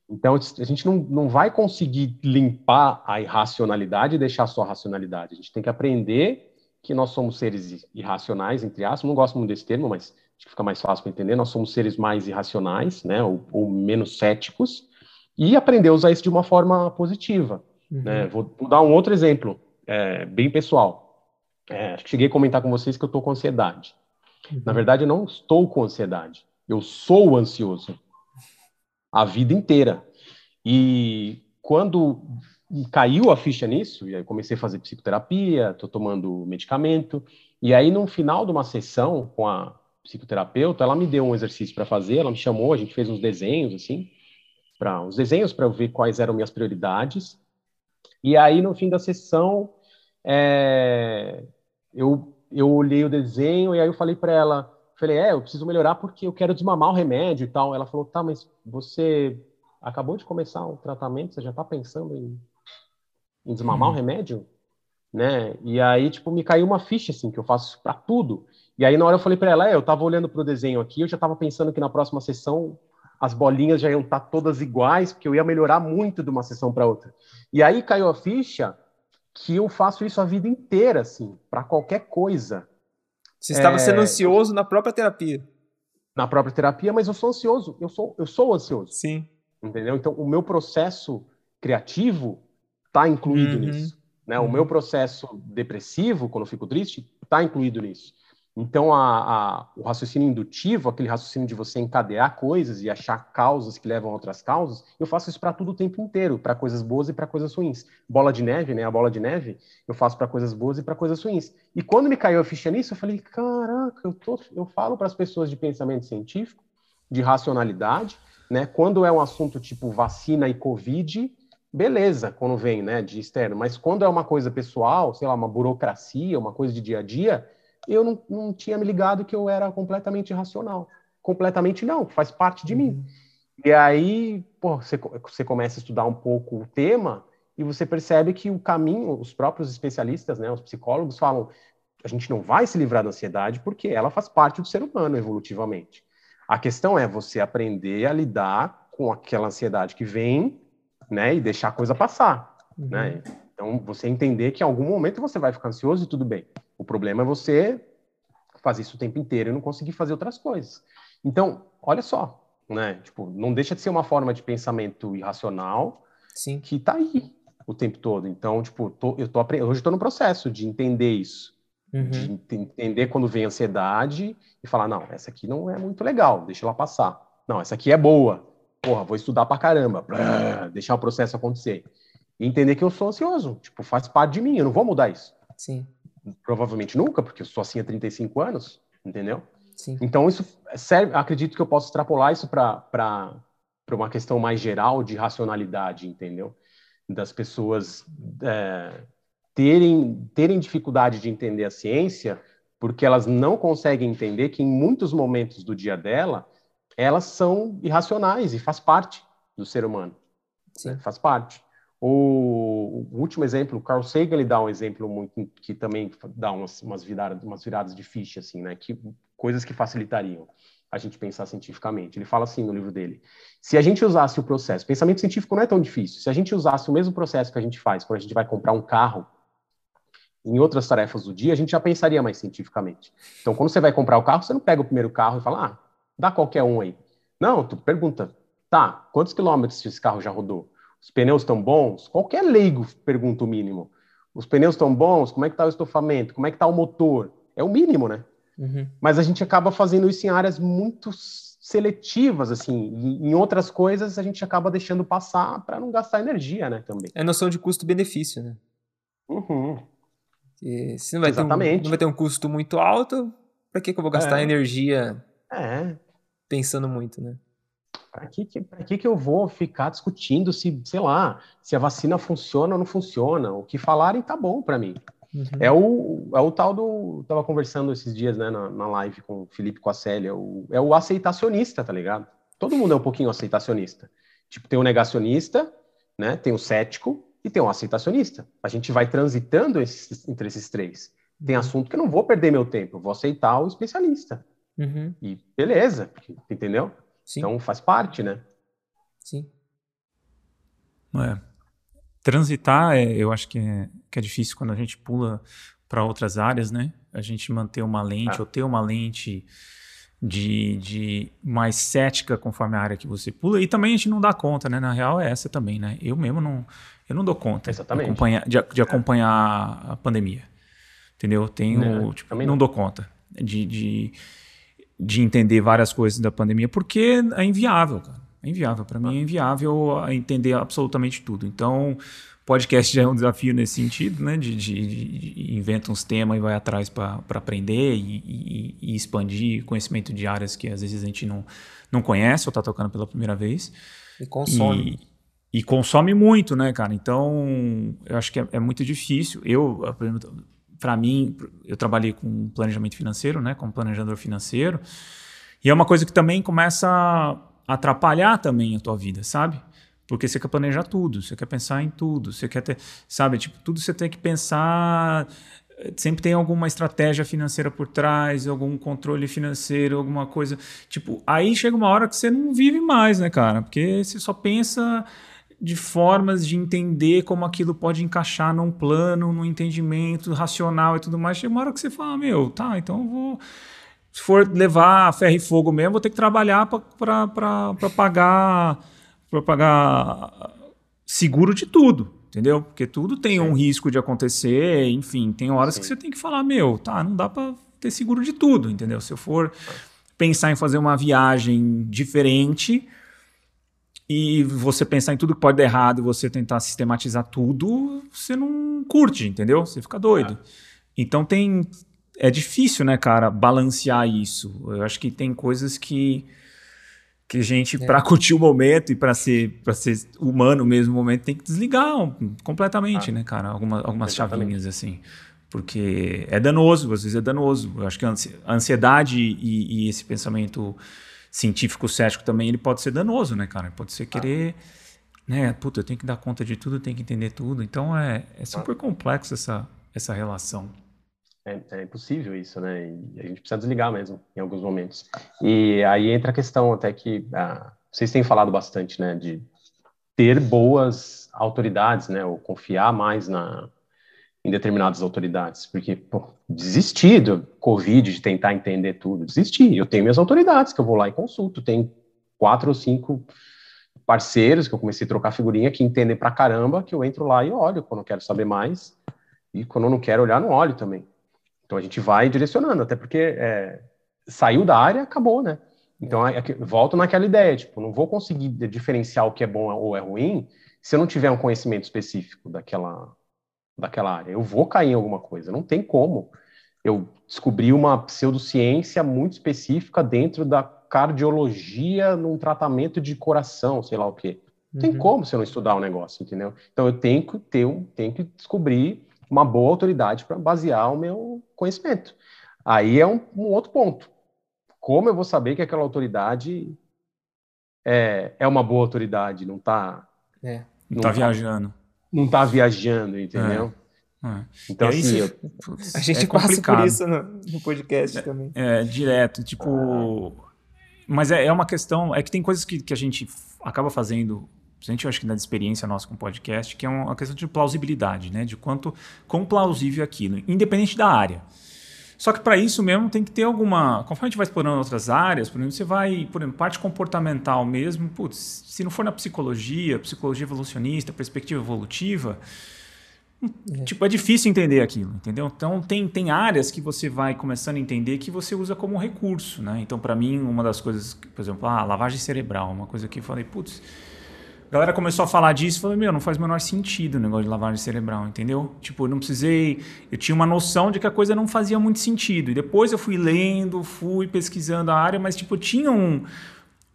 Então, a gente não, não vai conseguir limpar a irracionalidade e deixar só a racionalidade. A gente tem que aprender que nós somos seres irracionais, entre aspas. Não gosto muito desse termo, mas acho que fica mais fácil para entender. Nós somos seres mais irracionais, né, ou, ou, menos céticos, e aprender a usar isso de uma forma positiva. Uhum. Né? Vou, vou dar um outro exemplo, é, bem pessoal. É, cheguei a comentar com vocês que eu estou com ansiedade. Uhum. Na verdade, eu não estou com ansiedade. Eu sou ansioso a vida inteira. E quando caiu a ficha nisso, e aí comecei a fazer psicoterapia, estou tomando medicamento, e aí no final de uma sessão com a psicoterapeuta, ela me deu um exercício para fazer, ela me chamou, a gente fez uns desenhos assim, para uns desenhos para eu ver quais eram minhas prioridades. E aí no fim da sessão, é, eu, eu olhei o desenho e aí eu falei para ela, falei, é, eu preciso melhorar porque eu quero desmamar o remédio e tal. Ela falou, tá, mas você acabou de começar o tratamento, você já tá pensando em desmamar uhum. o remédio? Né? E aí, tipo, me caiu uma ficha, assim, que eu faço para tudo. E aí, na hora eu falei para ela, é, eu tava olhando pro desenho aqui, eu já tava pensando que na próxima sessão as bolinhas já iam estar tá todas iguais, porque eu ia melhorar muito de uma sessão para outra. E aí caiu a ficha que eu faço isso a vida inteira, assim, para qualquer coisa. Você estava é... sendo ansioso na própria terapia. Na própria terapia, mas eu sou ansioso. Eu sou, eu sou ansioso. Sim. Entendeu? Então, o meu processo criativo está incluído uhum. nisso. Né? Uhum. O meu processo depressivo, quando eu fico triste, está incluído nisso. Então, a, a, o raciocínio indutivo, aquele raciocínio de você encadear coisas e achar causas que levam a outras causas, eu faço isso para tudo o tempo inteiro, para coisas boas e para coisas ruins. Bola de neve, né? A bola de neve, eu faço para coisas boas e para coisas ruins. E quando me caiu a ficha nisso, eu falei: caraca, eu, tô, eu falo para as pessoas de pensamento científico, de racionalidade, né? Quando é um assunto tipo vacina e Covid, beleza, quando vem, né, de externo. Mas quando é uma coisa pessoal, sei lá, uma burocracia, uma coisa de dia a dia eu não, não tinha me ligado que eu era completamente irracional. Completamente não, faz parte de uhum. mim. E aí, pô, você, você começa a estudar um pouco o tema e você percebe que o caminho, os próprios especialistas, né, os psicólogos falam, a gente não vai se livrar da ansiedade porque ela faz parte do ser humano evolutivamente. A questão é você aprender a lidar com aquela ansiedade que vem, né, e deixar a coisa passar, uhum. né? Então, você entender que em algum momento você vai ficar ansioso e tudo bem. O problema é você fazer isso o tempo inteiro e não conseguir fazer outras coisas. Então, olha só, né? Tipo, não deixa de ser uma forma de pensamento irracional Sim. que está aí o tempo todo. Então, tipo, tô, eu tô hoje estou no processo de entender isso. Uhum. De entender quando vem ansiedade e falar, não, essa aqui não é muito legal, deixa ela passar. Não, essa aqui é boa. Porra, vou estudar pra caramba. deixar o processo acontecer. E entender que eu sou ansioso. Tipo, faz parte de mim, eu não vou mudar isso. Sim. Provavelmente nunca, porque eu sou assim há 35 anos, entendeu? Sim. Então, isso serve, acredito que eu posso extrapolar isso para uma questão mais geral de racionalidade, entendeu? Das pessoas é, terem, terem dificuldade de entender a ciência porque elas não conseguem entender que em muitos momentos do dia dela elas são irracionais e faz parte do ser humano. Sim. Faz parte. O, o, último exemplo, o Carl Sagan, ele dá um exemplo muito que também dá umas, umas, viradas, umas viradas de ficha, assim, né? Que, coisas que facilitariam a gente pensar cientificamente. Ele fala assim no livro dele: se a gente usasse o processo, pensamento científico não é tão difícil. Se a gente usasse o mesmo processo que a gente faz quando a gente vai comprar um carro, em outras tarefas do dia, a gente já pensaria mais cientificamente. Então, quando você vai comprar o carro, você não pega o primeiro carro e fala, ah, dá qualquer um aí. Não, tu pergunta, tá, quantos quilômetros esse carro já rodou? Os pneus estão bons? Qualquer leigo pergunta o mínimo. Os pneus estão bons? Como é que está o estofamento? Como é que está o motor? É o mínimo, né? Uhum. Mas a gente acaba fazendo isso em áreas muito seletivas, assim. Em outras coisas a gente acaba deixando passar para não gastar energia, né? Também. É noção de custo-benefício, né? Uhum. E se não vai, Exatamente. Ter um, não vai ter um custo muito alto, para que, que eu vou gastar é. energia é. pensando muito, né? Para que, que, que, que eu vou ficar discutindo se, sei lá, se a vacina funciona ou não funciona? O que falarem tá bom para mim. Uhum. É, o, é o tal do. Tava conversando esses dias, né, na, na live com o Felipe com a Célia. O, é o aceitacionista, tá ligado? Todo mundo é um pouquinho aceitacionista. Tipo, tem o negacionista, né? Tem o cético e tem o aceitacionista. A gente vai transitando esses, entre esses três. Tem uhum. assunto que eu não vou perder meu tempo, eu vou aceitar o especialista. Uhum. E beleza, entendeu? Sim. Então faz parte, né? Sim. É. Transitar, é, eu acho que é, que é difícil quando a gente pula para outras áreas, né? A gente manter uma lente ah. ou ter uma lente de, de mais cética conforme a área que você pula. E também a gente não dá conta, né? Na real é essa também, né? Eu mesmo não, eu não dou conta Exatamente. De, acompanhar, de, de acompanhar a pandemia. Entendeu? Tenho, não, tipo, não, não dou conta de, de de entender várias coisas da pandemia, porque é inviável, cara. É inviável. Para mim é inviável entender absolutamente tudo. Então, podcast já é um desafio nesse sentido, né? De, de, de inventa uns temas e vai atrás para aprender e, e, e, expandir conhecimento de áreas que às vezes a gente não, não conhece ou está tocando pela primeira vez. E consome. E, e, consome muito, né, cara? Então, eu acho que é, é muito difícil. Eu, para mim, eu trabalhei com planejamento financeiro, né, como planejador financeiro, e é uma coisa que também começa a atrapalhar também a tua vida, sabe? Porque você quer planejar tudo, você quer pensar em tudo, você quer ter, sabe, tipo, tudo você tem que pensar, sempre tem alguma estratégia financeira por trás, algum controle financeiro, alguma coisa, tipo, aí chega uma hora que você não vive mais, né, cara? Porque você só pensa de formas de entender como aquilo pode encaixar num plano, num entendimento racional e tudo mais. Chega uma hora que você fala, meu, tá, então eu vou. Se for levar ferro e fogo mesmo, vou ter que trabalhar para pagar, para pagar seguro de tudo, entendeu? Porque tudo tem Sim. um risco de acontecer, enfim, tem horas Sim. que você tem que falar, meu, tá, não dá para ter seguro de tudo, entendeu? Se eu for pensar em fazer uma viagem diferente e você pensar em tudo que pode dar errado você tentar sistematizar tudo, você não curte, entendeu? Você fica doido. É. Então tem. É difícil, né, cara, balancear isso. Eu acho que tem coisas que que a gente, é. para curtir o momento e para ser, pra ser humano mesmo no momento, tem que desligar completamente, ah. né, cara? Alguma, algumas Exatamente. chavinhas assim. Porque é danoso, às vezes é danoso. Eu acho que a ansiedade e, e esse pensamento científico cético também, ele pode ser danoso, né, cara? Pode ser querer, ah. né, puta, eu tenho que dar conta de tudo, eu tenho que entender tudo. Então é, é super ah. complexo essa, essa relação. É, é, impossível isso, né? E a gente precisa desligar mesmo em alguns momentos. E aí entra a questão até que ah, vocês têm falado bastante, né, de ter boas autoridades, né, ou confiar mais na em determinadas autoridades, porque pô, desisti do Covid, de tentar entender tudo, desisti. Eu tenho minhas autoridades que eu vou lá e consulto. Tem quatro ou cinco parceiros que eu comecei a trocar figurinha que entendem pra caramba, que eu entro lá e olho quando eu quero saber mais e quando eu não quero olhar, não olho também. Então a gente vai direcionando, até porque é, saiu da área, acabou, né? Então é, é, volto naquela ideia, tipo, não vou conseguir diferenciar o que é bom ou é ruim se eu não tiver um conhecimento específico daquela, daquela área. Eu vou cair em alguma coisa, não tem como. Eu descobri uma pseudociência muito específica dentro da cardiologia num tratamento de coração, sei lá o quê. Não uhum. tem como se eu não estudar o negócio, entendeu? Então eu tenho que ter, tenho que descobrir uma boa autoridade para basear o meu conhecimento. Aí é um, um, outro ponto. Como eu vou saber que aquela autoridade é, é uma boa autoridade, não está... É. Não está tá viajando. Não está viajando, entendeu? É. É. Então, assim, se... eu... a gente é passa por isso no, no podcast é, também. É, direto, tipo... Mas é, é uma questão... É que tem coisas que, que a gente acaba fazendo principalmente eu acho que na experiência nossa com podcast, que é uma questão de plausibilidade, né? De quanto quão plausível é aquilo, independente da área. Só que para isso mesmo tem que ter alguma. Conforme a gente vai explorando outras áreas, por exemplo, você vai, por exemplo, parte comportamental mesmo, putz, se não for na psicologia, psicologia evolucionista, perspectiva evolutiva, é. tipo, é difícil entender aquilo, entendeu? Então tem, tem áreas que você vai começando a entender que você usa como recurso, né? Então, para mim, uma das coisas, por exemplo, a ah, lavagem cerebral, uma coisa que eu falei, putz a galera começou a falar disso e falei, meu, não faz o menor sentido o negócio de lavagem cerebral, entendeu? Tipo, eu não precisei. Eu tinha uma noção de que a coisa não fazia muito sentido. E depois eu fui lendo, fui pesquisando a área, mas, tipo, tinha um,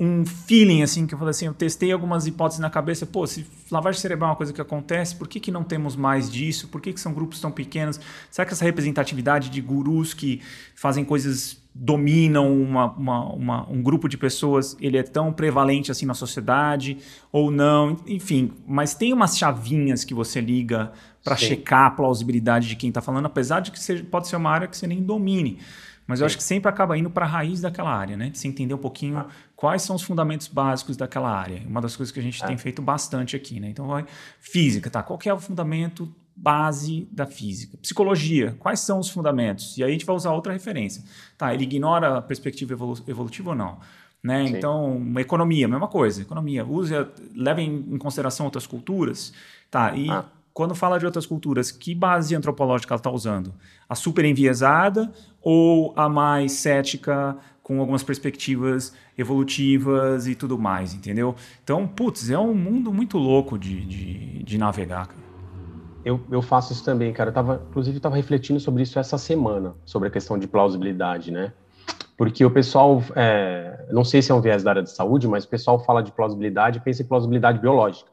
um feeling, assim, que eu falei assim, eu testei algumas hipóteses na cabeça, pô, se lavagem cerebral é uma coisa que acontece, por que, que não temos mais disso? Por que, que são grupos tão pequenos? Será que essa representatividade de gurus que fazem coisas dominam uma, uma, uma, um grupo de pessoas, ele é tão prevalente assim na sociedade ou não, enfim, mas tem umas chavinhas que você liga para checar a plausibilidade de quem está falando, apesar de que seja, pode ser uma área que você nem domine. Mas Sim. eu acho que sempre acaba indo para a raiz daquela área, né? De você entender um pouquinho ah. quais são os fundamentos básicos daquela área. Uma das coisas que a gente ah. tem feito bastante aqui, né? Então, vai, física, tá? Qual é o fundamento base da física. Psicologia, quais são os fundamentos? E aí a gente vai usar outra referência. Tá, ele ignora a perspectiva evolu evolutiva ou não? Né? Então, economia, mesma coisa. Economia, use, leve em consideração outras culturas. Tá, e ah. quando fala de outras culturas, que base antropológica ela está usando? A super enviesada ou a mais cética, com algumas perspectivas evolutivas e tudo mais, entendeu? Então, putz, é um mundo muito louco de, de, de navegar, cara eu, eu faço isso também, cara. Eu tava, inclusive, estava refletindo sobre isso essa semana, sobre a questão de plausibilidade, né? Porque o pessoal, é, não sei se é um viés da área de saúde, mas o pessoal fala de plausibilidade e pensa em plausibilidade biológica.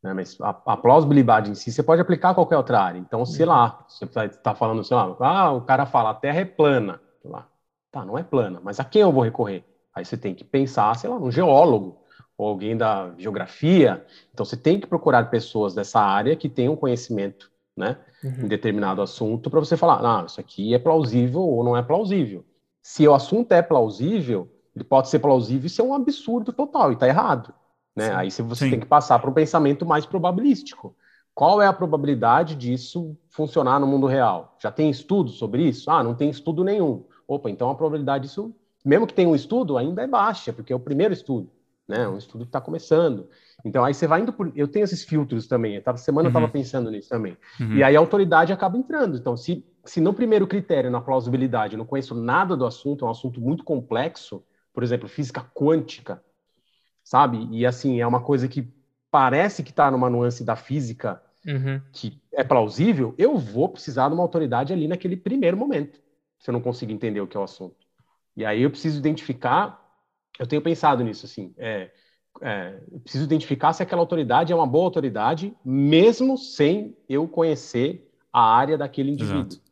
Né? Mas a, a, plausibilidade em si, você pode aplicar a qualquer outra área. Então, sei lá, você está falando, sei lá, ah, o cara fala, a Terra é plana. Lá. Tá, não é plana, mas a quem eu vou recorrer? Aí você tem que pensar, sei lá, um geólogo, ou alguém da geografia. Então, você tem que procurar pessoas dessa área que tenham conhecimento né, uhum. em determinado assunto para você falar, ah, isso aqui é plausível ou não é plausível. Se o assunto é plausível, ele pode ser plausível e ser um absurdo total, e está errado. Né? Sim. Aí você Sim. tem que passar para um pensamento mais probabilístico. Qual é a probabilidade disso funcionar no mundo real? Já tem estudo sobre isso? Ah, não tem estudo nenhum. Opa, então a probabilidade disso, mesmo que tenha um estudo, ainda é baixa, porque é o primeiro estudo, né? Um estudo que está começando. Então aí você vai indo por. Eu tenho esses filtros também. Essa semana uhum. eu estava pensando nisso também. Uhum. E aí a autoridade acaba entrando. Então, se, se no primeiro critério, na plausibilidade, eu não conheço nada do assunto, é um assunto muito complexo, por exemplo, física quântica, sabe? E assim, é uma coisa que parece que está numa nuance da física uhum. que é plausível, eu vou precisar de uma autoridade ali naquele primeiro momento, se eu não conseguir entender o que é o assunto. E aí eu preciso identificar, eu tenho pensado nisso, assim, é, é, preciso identificar se aquela autoridade é uma boa autoridade, mesmo sem eu conhecer a área daquele indivíduo. Exato.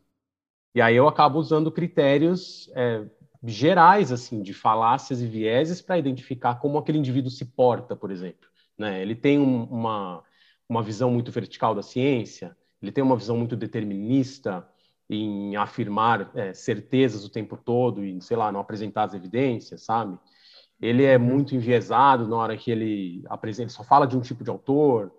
E aí eu acabo usando critérios é, gerais, assim, de falácias e vieses para identificar como aquele indivíduo se porta, por exemplo. Né? Ele tem um, uma, uma visão muito vertical da ciência, ele tem uma visão muito determinista em afirmar é, certezas o tempo todo e, sei lá, não apresentar as evidências, sabe? Ele é uhum. muito enviesado na hora que ele apresenta, só fala de um tipo de autor,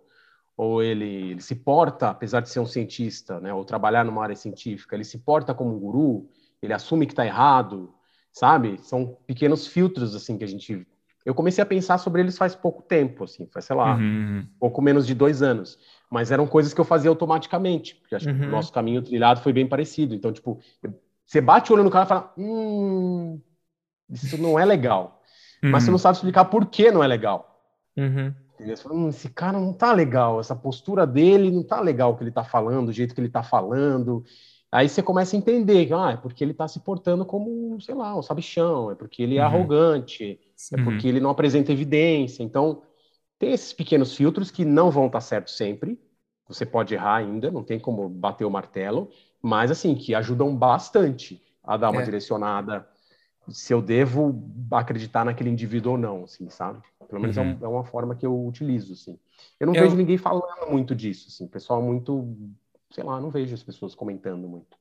ou ele, ele se porta, apesar de ser um cientista, né, ou trabalhar numa área científica, ele se porta como um guru, ele assume que está errado, sabe? São pequenos filtros assim que a gente eu comecei a pensar sobre eles faz pouco tempo, assim, faz, sei lá, uhum. pouco menos de dois anos. Mas eram coisas que eu fazia automaticamente, porque acho uhum. que o uhum. nosso caminho trilhado foi bem parecido. Então, tipo, você bate o olho no cara e fala, hum, isso não é legal. Uhum. Mas você uhum. não sabe explicar por que não é legal. Uhum. Você fala, hum, esse cara não tá legal, essa postura dele não tá legal o que ele tá falando, o jeito que ele tá falando. Aí você começa a entender que ah, é porque ele está se portando como, sei lá, um sabichão, é porque ele é uhum. arrogante, é uhum. porque ele não apresenta evidência. Então, tem esses pequenos filtros que não vão estar tá certos sempre. Você pode errar ainda, não tem como bater o martelo, mas assim, que ajudam bastante a dar uma é. direcionada se eu devo acreditar naquele indivíduo ou não, assim, sabe? Pelo menos é uhum. é, um, é, uma forma que eu utilizo, assim. Eu não eu... vejo ninguém falando muito disso, assim, pessoal muito sei lá, não vejo as pessoas comentando muito.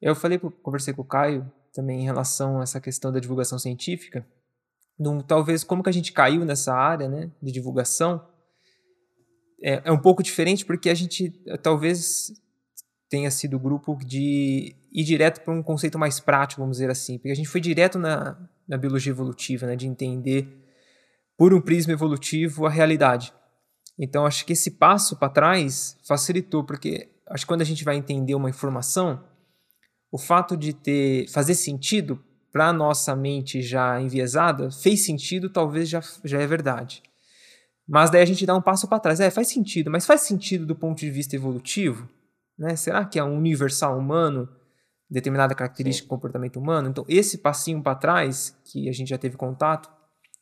Eu falei, conversei com o Caio também em relação a essa questão da divulgação científica, num, talvez como que a gente caiu nessa área, né, de divulgação, é, é um pouco diferente porque a gente talvez tenha sido o grupo de ir direto para um conceito mais prático, vamos dizer assim, porque a gente foi direto na, na biologia evolutiva, né, de entender por um prisma evolutivo a realidade. Então acho que esse passo para trás facilitou, porque acho que quando a gente vai entender uma informação, o fato de ter fazer sentido para a nossa mente já enviesada, fez sentido, talvez já, já é verdade. Mas daí a gente dá um passo para trás. É, faz sentido, mas faz sentido do ponto de vista evolutivo? Né? Será que é um universal humano, determinada característica do comportamento humano? Então, esse passinho para trás, que a gente já teve contato,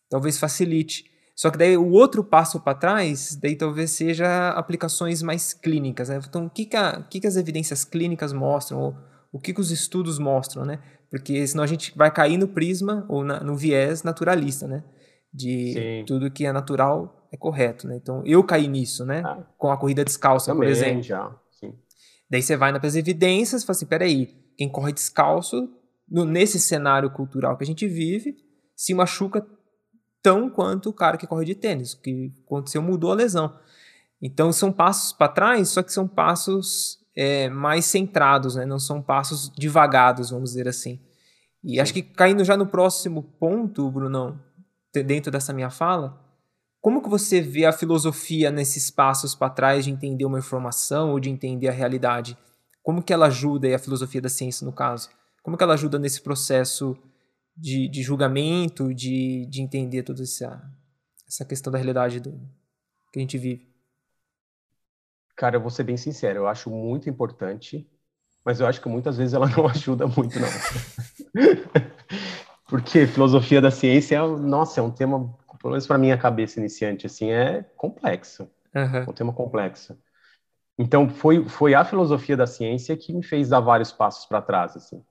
talvez facilite. Só que daí o outro passo para trás, daí talvez seja aplicações mais clínicas. Né? Então, o que, que, a, que, que as evidências clínicas mostram? Ou, o que, que os estudos mostram, né? Porque senão a gente vai cair no prisma ou na, no viés naturalista, né? De Sim. tudo que é natural é correto, né? Então, eu caí nisso, né? Ah, Com a corrida descalça, por exemplo. Já. Daí você vai nas evidências e fala assim, peraí, quem corre descalço, no, nesse cenário cultural que a gente vive, se machuca tão quanto o cara que corre de tênis. O que aconteceu mudou a lesão. Então são passos para trás, só que são passos é, mais centrados, né? não são passos devagados, vamos dizer assim. E Sim. acho que caindo já no próximo ponto, Brunão, dentro dessa minha fala, como que você vê a filosofia nesses passos para trás de entender uma informação ou de entender a realidade? Como que ela ajuda, e a filosofia da ciência no caso, como que ela ajuda nesse processo de, de julgamento, de, de entender toda essa, essa questão da realidade do, que a gente vive? Cara, eu vou ser bem sincero, eu acho muito importante, mas eu acho que muitas vezes ela não ajuda muito, não. Porque filosofia da ciência, é, nossa, é um tema, pelo menos para minha cabeça iniciante, assim, é complexo. Uhum. Um tema complexo. Então, foi, foi a filosofia da ciência que me fez dar vários passos para trás, assim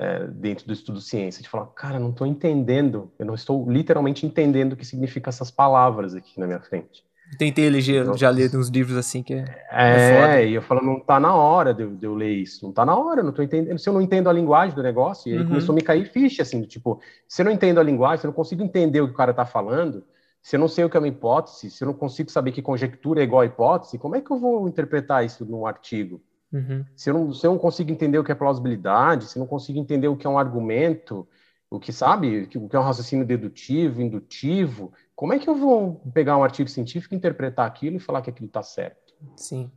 é, dentro do estudo ciência, de falar, cara, não estou entendendo, eu não estou literalmente entendendo o que significa essas palavras aqui na minha frente. Tentei eleger, já ler uns livros assim que é. É, é e eu falo, não está na hora de eu, de eu, ler isso, não está na hora, não estou entendendo. Se eu não entendo a linguagem do negócio, e aí uhum. começou a me cair ficha, assim, tipo, se eu não entendo a linguagem, se eu não consigo entender o que o cara está falando, Se eu não sei o que é uma hipótese, se eu não consigo saber que conjectura é igual a hipótese, como é que eu vou interpretar isso num artigo? Uhum. Se, eu não, se eu não consigo entender o que é plausibilidade, se eu não consigo entender o que é um argumento, o que sabe, o que é um raciocínio dedutivo, indutivo, como é que eu vou pegar um artigo científico, interpretar aquilo e falar que aquilo está certo? Sim.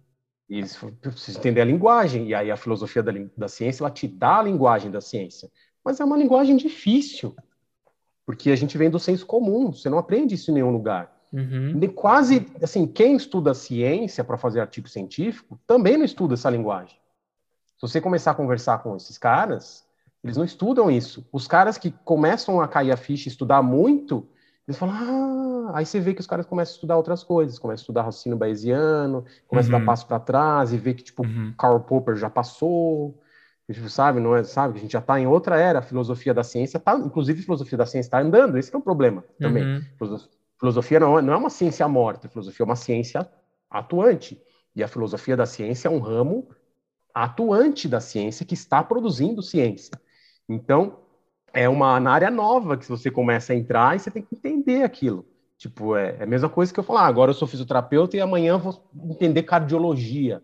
E precisa entender a linguagem, e aí a filosofia da, da ciência, ela te dá a linguagem da ciência. Mas é uma linguagem difícil, porque a gente vem do senso comum, você não aprende isso em nenhum lugar. Uhum. Quase, assim, quem estuda ciência para fazer artigo científico também não estuda essa linguagem. Se você começar a conversar com esses caras, eles não estudam isso. Os caras que começam a cair a ficha e estudar muito, eles falam, ah, aí você vê que os caras começam a estudar outras coisas, começam a estudar raciocínio bayesiano, começam uhum. a dar uhum. passo para trás e vê que, tipo, uhum. Karl Popper já passou, sabe, não é, sabe, a gente já está em outra era, a filosofia da ciência tá, inclusive a filosofia da ciência está andando, esse é o problema também. Uhum. Filosofia não é, não é uma ciência morta, filosofia é uma ciência atuante, e a filosofia da ciência é um ramo atuante da ciência que está produzindo ciência. Então, é uma área nova que você começa a entrar e você tem que entender aquilo. Tipo, é, é a mesma coisa que eu falar, ah, agora eu sou fisioterapeuta e amanhã vou entender cardiologia.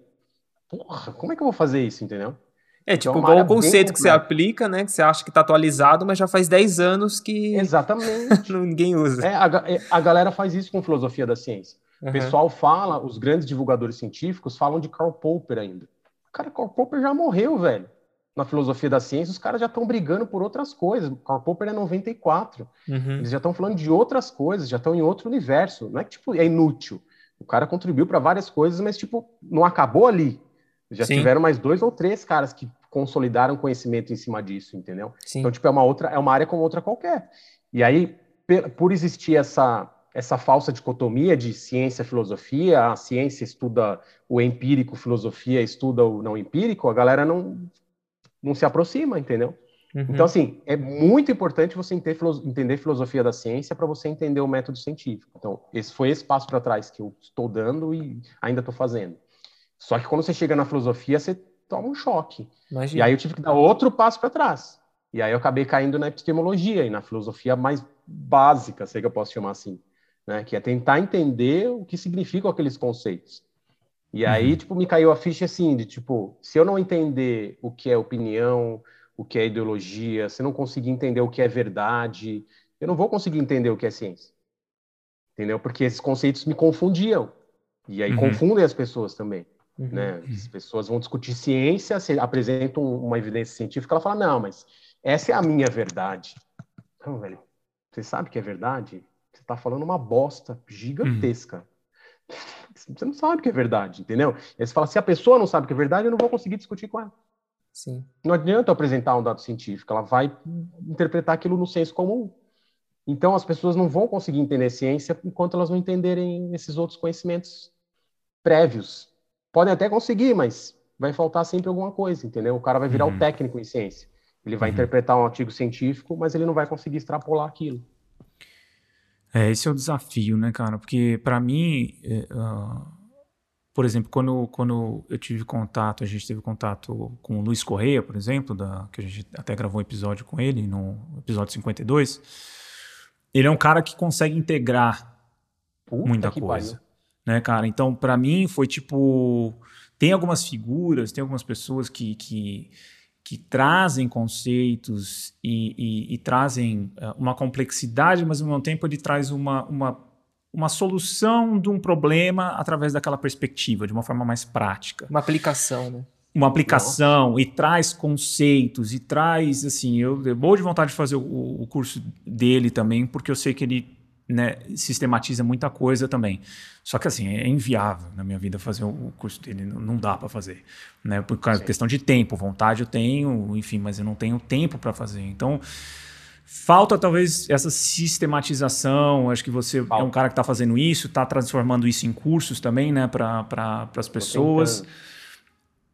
Porra, como é que eu vou fazer isso, entendeu? É, tipo, então, igual o conceito que você aplica, né? Que você acha que está atualizado, mas já faz 10 anos que. Exatamente. ninguém usa. É, a, é, a, galera faz isso com filosofia da ciência. Uhum. O pessoal fala, os grandes divulgadores científicos falam de Karl Popper ainda. Cara, Karl Popper já morreu, velho na filosofia da ciência, os caras já estão brigando por outras coisas. Karl Popper é 94. Uhum. Eles já estão falando de outras coisas, já estão em outro universo. Não é que tipo, é inútil. O cara contribuiu para várias coisas, mas tipo, não acabou ali. Já Sim. tiveram mais dois ou três caras que consolidaram conhecimento em cima disso, entendeu? Sim. Então, tipo, é uma outra, é uma área como outra qualquer. E aí, por existir essa essa falsa dicotomia de ciência filosofia, a ciência estuda o empírico, filosofia estuda o não empírico, a galera não não se aproxima, entendeu? Uhum. Então, assim, é muito importante você entender filosofia da ciência para você entender o método científico. Então, esse foi esse passo para trás que eu estou dando e ainda estou fazendo. Só que quando você chega na filosofia, você toma um choque. Imagina. E aí eu tive que dar outro passo para trás. E aí eu acabei caindo na epistemologia e na filosofia mais básica, sei que eu posso chamar assim, né? Que é tentar entender o que significam aqueles conceitos. E aí, uhum. tipo, me caiu a ficha assim, de tipo, se eu não entender o que é opinião, o que é ideologia, se eu não conseguir entender o que é verdade, eu não vou conseguir entender o que é ciência. Entendeu? Porque esses conceitos me confundiam. E aí uhum. confundem as pessoas também. Uhum. Né? As pessoas vão discutir ciência, apresentam uma evidência científica, ela fala, não, mas essa é a minha verdade. Não, velho, você sabe que é verdade? Você está falando uma bosta gigantesca. Uhum. Você não sabe que é verdade, entendeu? E aí você fala, se a pessoa não sabe que é verdade, eu não vou conseguir discutir com ela. Sim. Não adianta eu apresentar um dado científico, ela vai interpretar aquilo no senso comum. Então as pessoas não vão conseguir entender ciência enquanto elas não entenderem esses outros conhecimentos prévios. Podem até conseguir, mas vai faltar sempre alguma coisa, entendeu? O cara vai virar uhum. o técnico em ciência. Ele vai uhum. interpretar um artigo científico, mas ele não vai conseguir extrapolar aquilo. É, esse é o desafio, né, cara? Porque para mim, uh, por exemplo, quando, quando eu tive contato, a gente teve contato com o Luiz Correia, por exemplo, da, que a gente até gravou um episódio com ele, no episódio 52, ele é um cara que consegue integrar Puta muita coisa, né, cara? Então, para mim, foi tipo... Tem algumas figuras, tem algumas pessoas que, que que trazem conceitos e, e, e trazem uh, uma complexidade, mas ao mesmo tempo ele traz uma, uma, uma solução de um problema através daquela perspectiva, de uma forma mais prática. Uma aplicação, né? Uma aplicação Nossa. e traz conceitos e traz, assim, eu, eu vou de vontade de fazer o, o curso dele também, porque eu sei que ele né, sistematiza muita coisa também. Só que assim, é inviável na minha vida fazer o curso dele, não dá para fazer, né? Por causa questão de tempo, vontade eu tenho, enfim, mas eu não tenho tempo para fazer. Então, falta talvez essa sistematização. Acho que você falta. é um cara que está fazendo isso, está transformando isso em cursos também, né, para pra, as pessoas,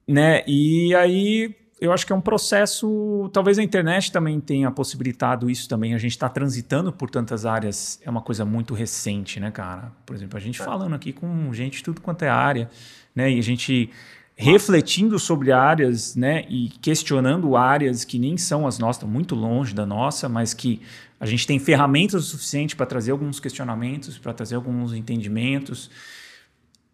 né? E aí eu acho que é um processo. Talvez a internet também tenha possibilitado isso também. A gente está transitando por tantas áreas, é uma coisa muito recente, né, cara? Por exemplo, a gente é. falando aqui com gente de tudo quanto é área, né? E a gente refletindo sobre áreas, né, e questionando áreas que nem são as nossas, muito longe da nossa, mas que a gente tem ferramentas o suficiente para trazer alguns questionamentos, para trazer alguns entendimentos.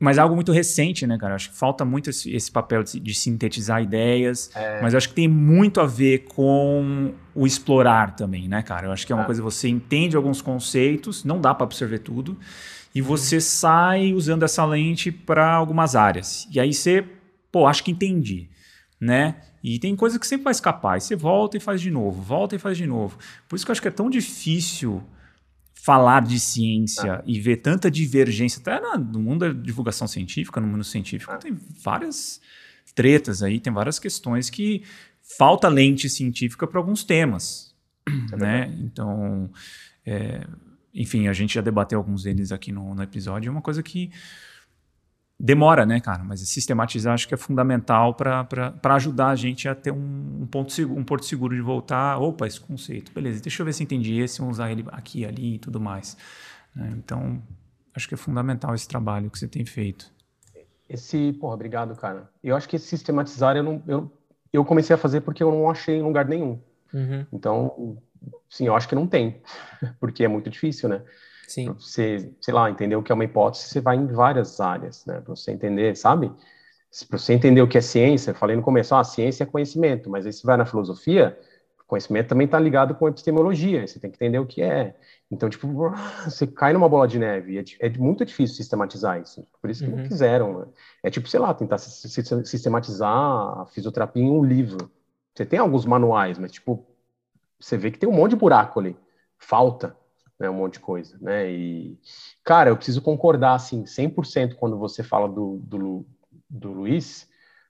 Mas é algo muito recente, né, cara? Acho que falta muito esse, esse papel de, de, sintetizar ideias. É. Mas acho que tem muito a ver com o explorar também, né, cara? Eu acho que é uma ah. coisa você entende alguns conceitos, não dá para absorver tudo, e uhum. você sai usando essa lente para algumas áreas. E aí você, pô, acho que entendi, né? E tem coisa que sempre vai escapar. E você volta e faz de novo, volta e faz de novo. Por isso que eu acho que é tão difícil falar de ciência ah. e ver tanta divergência, até no mundo da divulgação científica, no mundo científico, ah. tem várias tretas aí, tem várias questões que falta lente científica para alguns temas, é né? Então, é, enfim, a gente já debateu alguns deles aqui no, no episódio, é uma coisa que demora, né, cara? Mas sistematizar acho que é fundamental para ajudar a gente a ter um, um, ponto seguro, um porto seguro de voltar. Opa, esse conceito, beleza, deixa eu ver se entendi esse, vamos usar ele aqui, ali e tudo mais. Né? Então, acho que é fundamental esse trabalho que você tem feito. Esse, porra, obrigado, cara. Eu acho que esse sistematizar eu, não, eu, eu comecei a fazer porque eu não achei em lugar nenhum. Uhum. Então, sim, eu acho que não tem, porque é muito difícil, né? Sim. Pra você, sei lá, entender o que é uma hipótese, você vai em várias áreas, né? Para você entender, sabe? Para você entender o que é ciência, falei no começo, ah, ciência é conhecimento, mas aí você vai na filosofia, conhecimento também está ligado com epistemologia, você tem que entender o que é. Então, tipo, você cai numa bola de neve, é, é muito difícil sistematizar isso. Por isso que uhum. não fizeram. Né? É tipo, sei lá, tentar sistematizar a fisioterapia em um livro. Você tem alguns manuais, mas, tipo, você vê que tem um monte de buraco ali. Falta né, um monte de coisa, né? E, cara, eu preciso concordar, assim, 100% quando você fala do, do, do Luiz,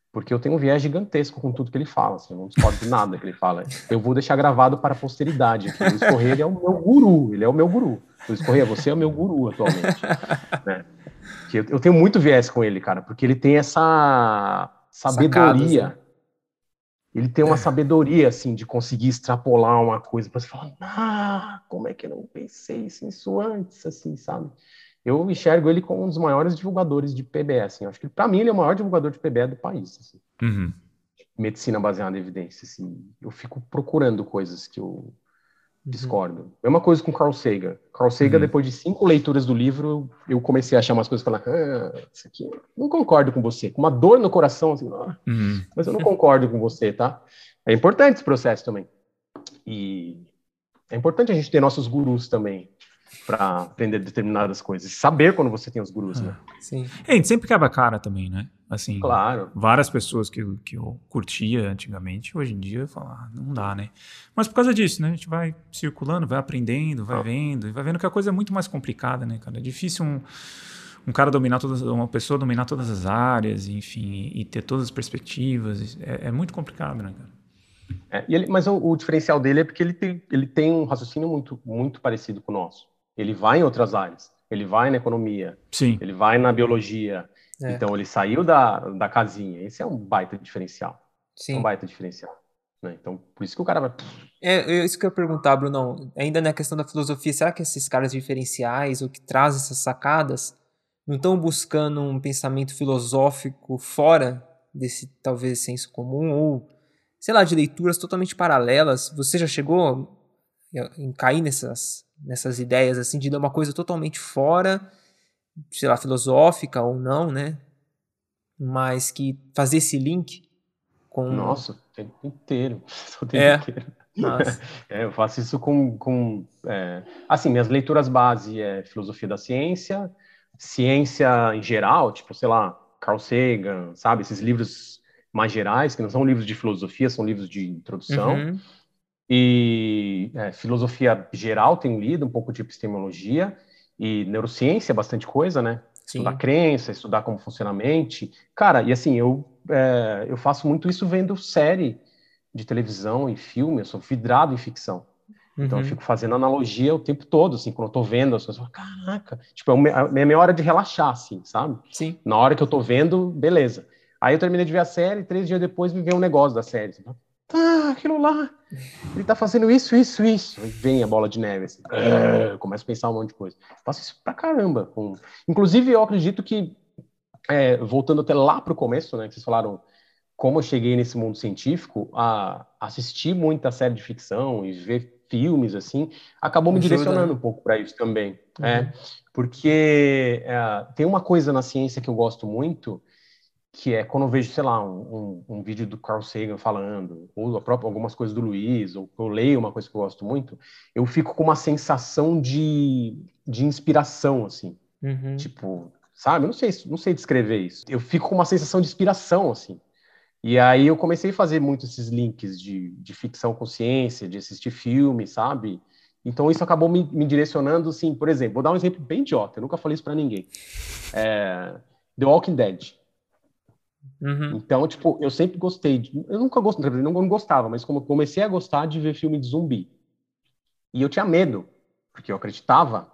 porque eu tenho um viés gigantesco com tudo que ele fala, assim, eu não discordo de nada que ele fala. Eu vou deixar gravado para a posteridade. O Luiz Correia é o meu guru, ele é o meu guru. Luiz Correia, você é o meu guru atualmente. né? eu, eu tenho muito viés com ele, cara, porque ele tem essa sabedoria. Sacadas, né? Ele tem uma é. sabedoria assim de conseguir extrapolar uma coisa para você falar, ah, como é que eu não pensei isso antes, assim, sabe? Eu enxergo ele como um dos maiores divulgadores de PBE, assim. Eu acho que para mim ele é o maior divulgador de PBE do país, assim. Uhum. Medicina baseada em evidência, assim. Eu fico procurando coisas que eu Uhum. discordo. Mesma coisa com Carl Sagan. Carl Sagan, uhum. depois de cinco leituras do livro, eu comecei a achar umas coisas e falar, ah, isso aqui, não concordo com você. Com uma dor no coração, assim, ah, uhum. mas eu não concordo com você, tá? É importante esse processo também. E é importante a gente ter nossos gurus também para aprender determinadas coisas. Saber quando você tem os gurus, ah, né? Sim. É, a gente sempre quebra a cara também, né? Assim, claro. várias pessoas que, que eu curtia antigamente, hoje em dia, falar, ah, não dá, né? Mas por causa disso, né? A gente vai circulando, vai aprendendo, vai ah. vendo, e vai vendo que a coisa é muito mais complicada, né, cara? É difícil um, um cara dominar todas, uma pessoa dominar todas as áreas, enfim, e ter todas as perspectivas. É, é muito complicado, né, cara? É, ele, mas o, o, diferencial dele é porque ele tem, ele tem um raciocínio muito, muito parecido com o nosso. Ele vai em outras áreas. Ele vai na economia. Sim. Ele vai na biologia. É. Então ele saiu da, da casinha. Esse é um baita diferencial. Sim. É um baita diferencial. Né? Então, por isso que o cara vai. É, é isso que eu ia perguntar, Bruno. Ainda na questão da filosofia, será que esses caras diferenciais, ou que trazem essas sacadas, não estão buscando um pensamento filosófico fora desse, talvez, senso comum, ou, sei lá, de leituras totalmente paralelas? Você já chegou em cair nessas, nessas ideias, assim, de dar uma coisa totalmente fora, sei lá, filosófica ou não, né? Mas que fazer esse link com. Nossa, o tempo inteiro. O tempo é. inteiro. É, eu faço isso com. com é, assim, minhas leituras base é filosofia da ciência, ciência em geral, tipo, sei lá, Carl Sagan, sabe? Esses livros mais gerais, que não são livros de filosofia, são livros de introdução. Uhum. E é, filosofia geral tenho lido, um pouco de epistemologia e neurociência, bastante coisa, né? Sim. Estudar crença, estudar como funciona a mente. Cara, e assim, eu, é, eu faço muito isso vendo série de televisão e filme, eu sou vidrado em ficção. Então eu uhum. fico fazendo analogia o tempo todo, assim, quando eu tô vendo as falo, caraca, tipo, é a minha hora de relaxar, assim, sabe? Sim. Na hora que eu tô vendo, beleza. Aí eu terminei de ver a série, três dias depois me veio um negócio da série. Ah, aquilo lá, ele tá fazendo isso, isso, isso. Aí vem a bola de neve, assim, ah, começa a pensar um monte de coisa. Eu faço isso pra caramba. Com... Inclusive, eu acredito que é, voltando até lá para o começo, né, que vocês falaram como eu cheguei nesse mundo científico, a assistir muita série de ficção e ver filmes assim, acabou me Ajuda, direcionando né? um pouco para isso também. Uhum. É, porque é, tem uma coisa na ciência que eu gosto muito, que é quando eu vejo, sei lá, um, um, um vídeo do Carl Sagan falando, ou própria, algumas coisas do Luiz, ou eu leio uma coisa que eu gosto muito, eu fico com uma sensação de, de inspiração, assim. Uhum. Tipo, sabe? Eu não sei, não sei descrever isso. Eu fico com uma sensação de inspiração, assim. E aí eu comecei a fazer muito esses links de, de ficção com ciência, de assistir filme, sabe? Então isso acabou me, me, direcionando, assim, por exemplo, vou dar um exemplo bem idiota, eu nunca falei isso para ninguém. É, The Walking Dead. Uhum. Então, tipo, eu sempre gostei, de, eu nunca gostei, não, não gostava, mas como comecei a gostar de ver filme de zumbi. E eu tinha medo, porque eu acreditava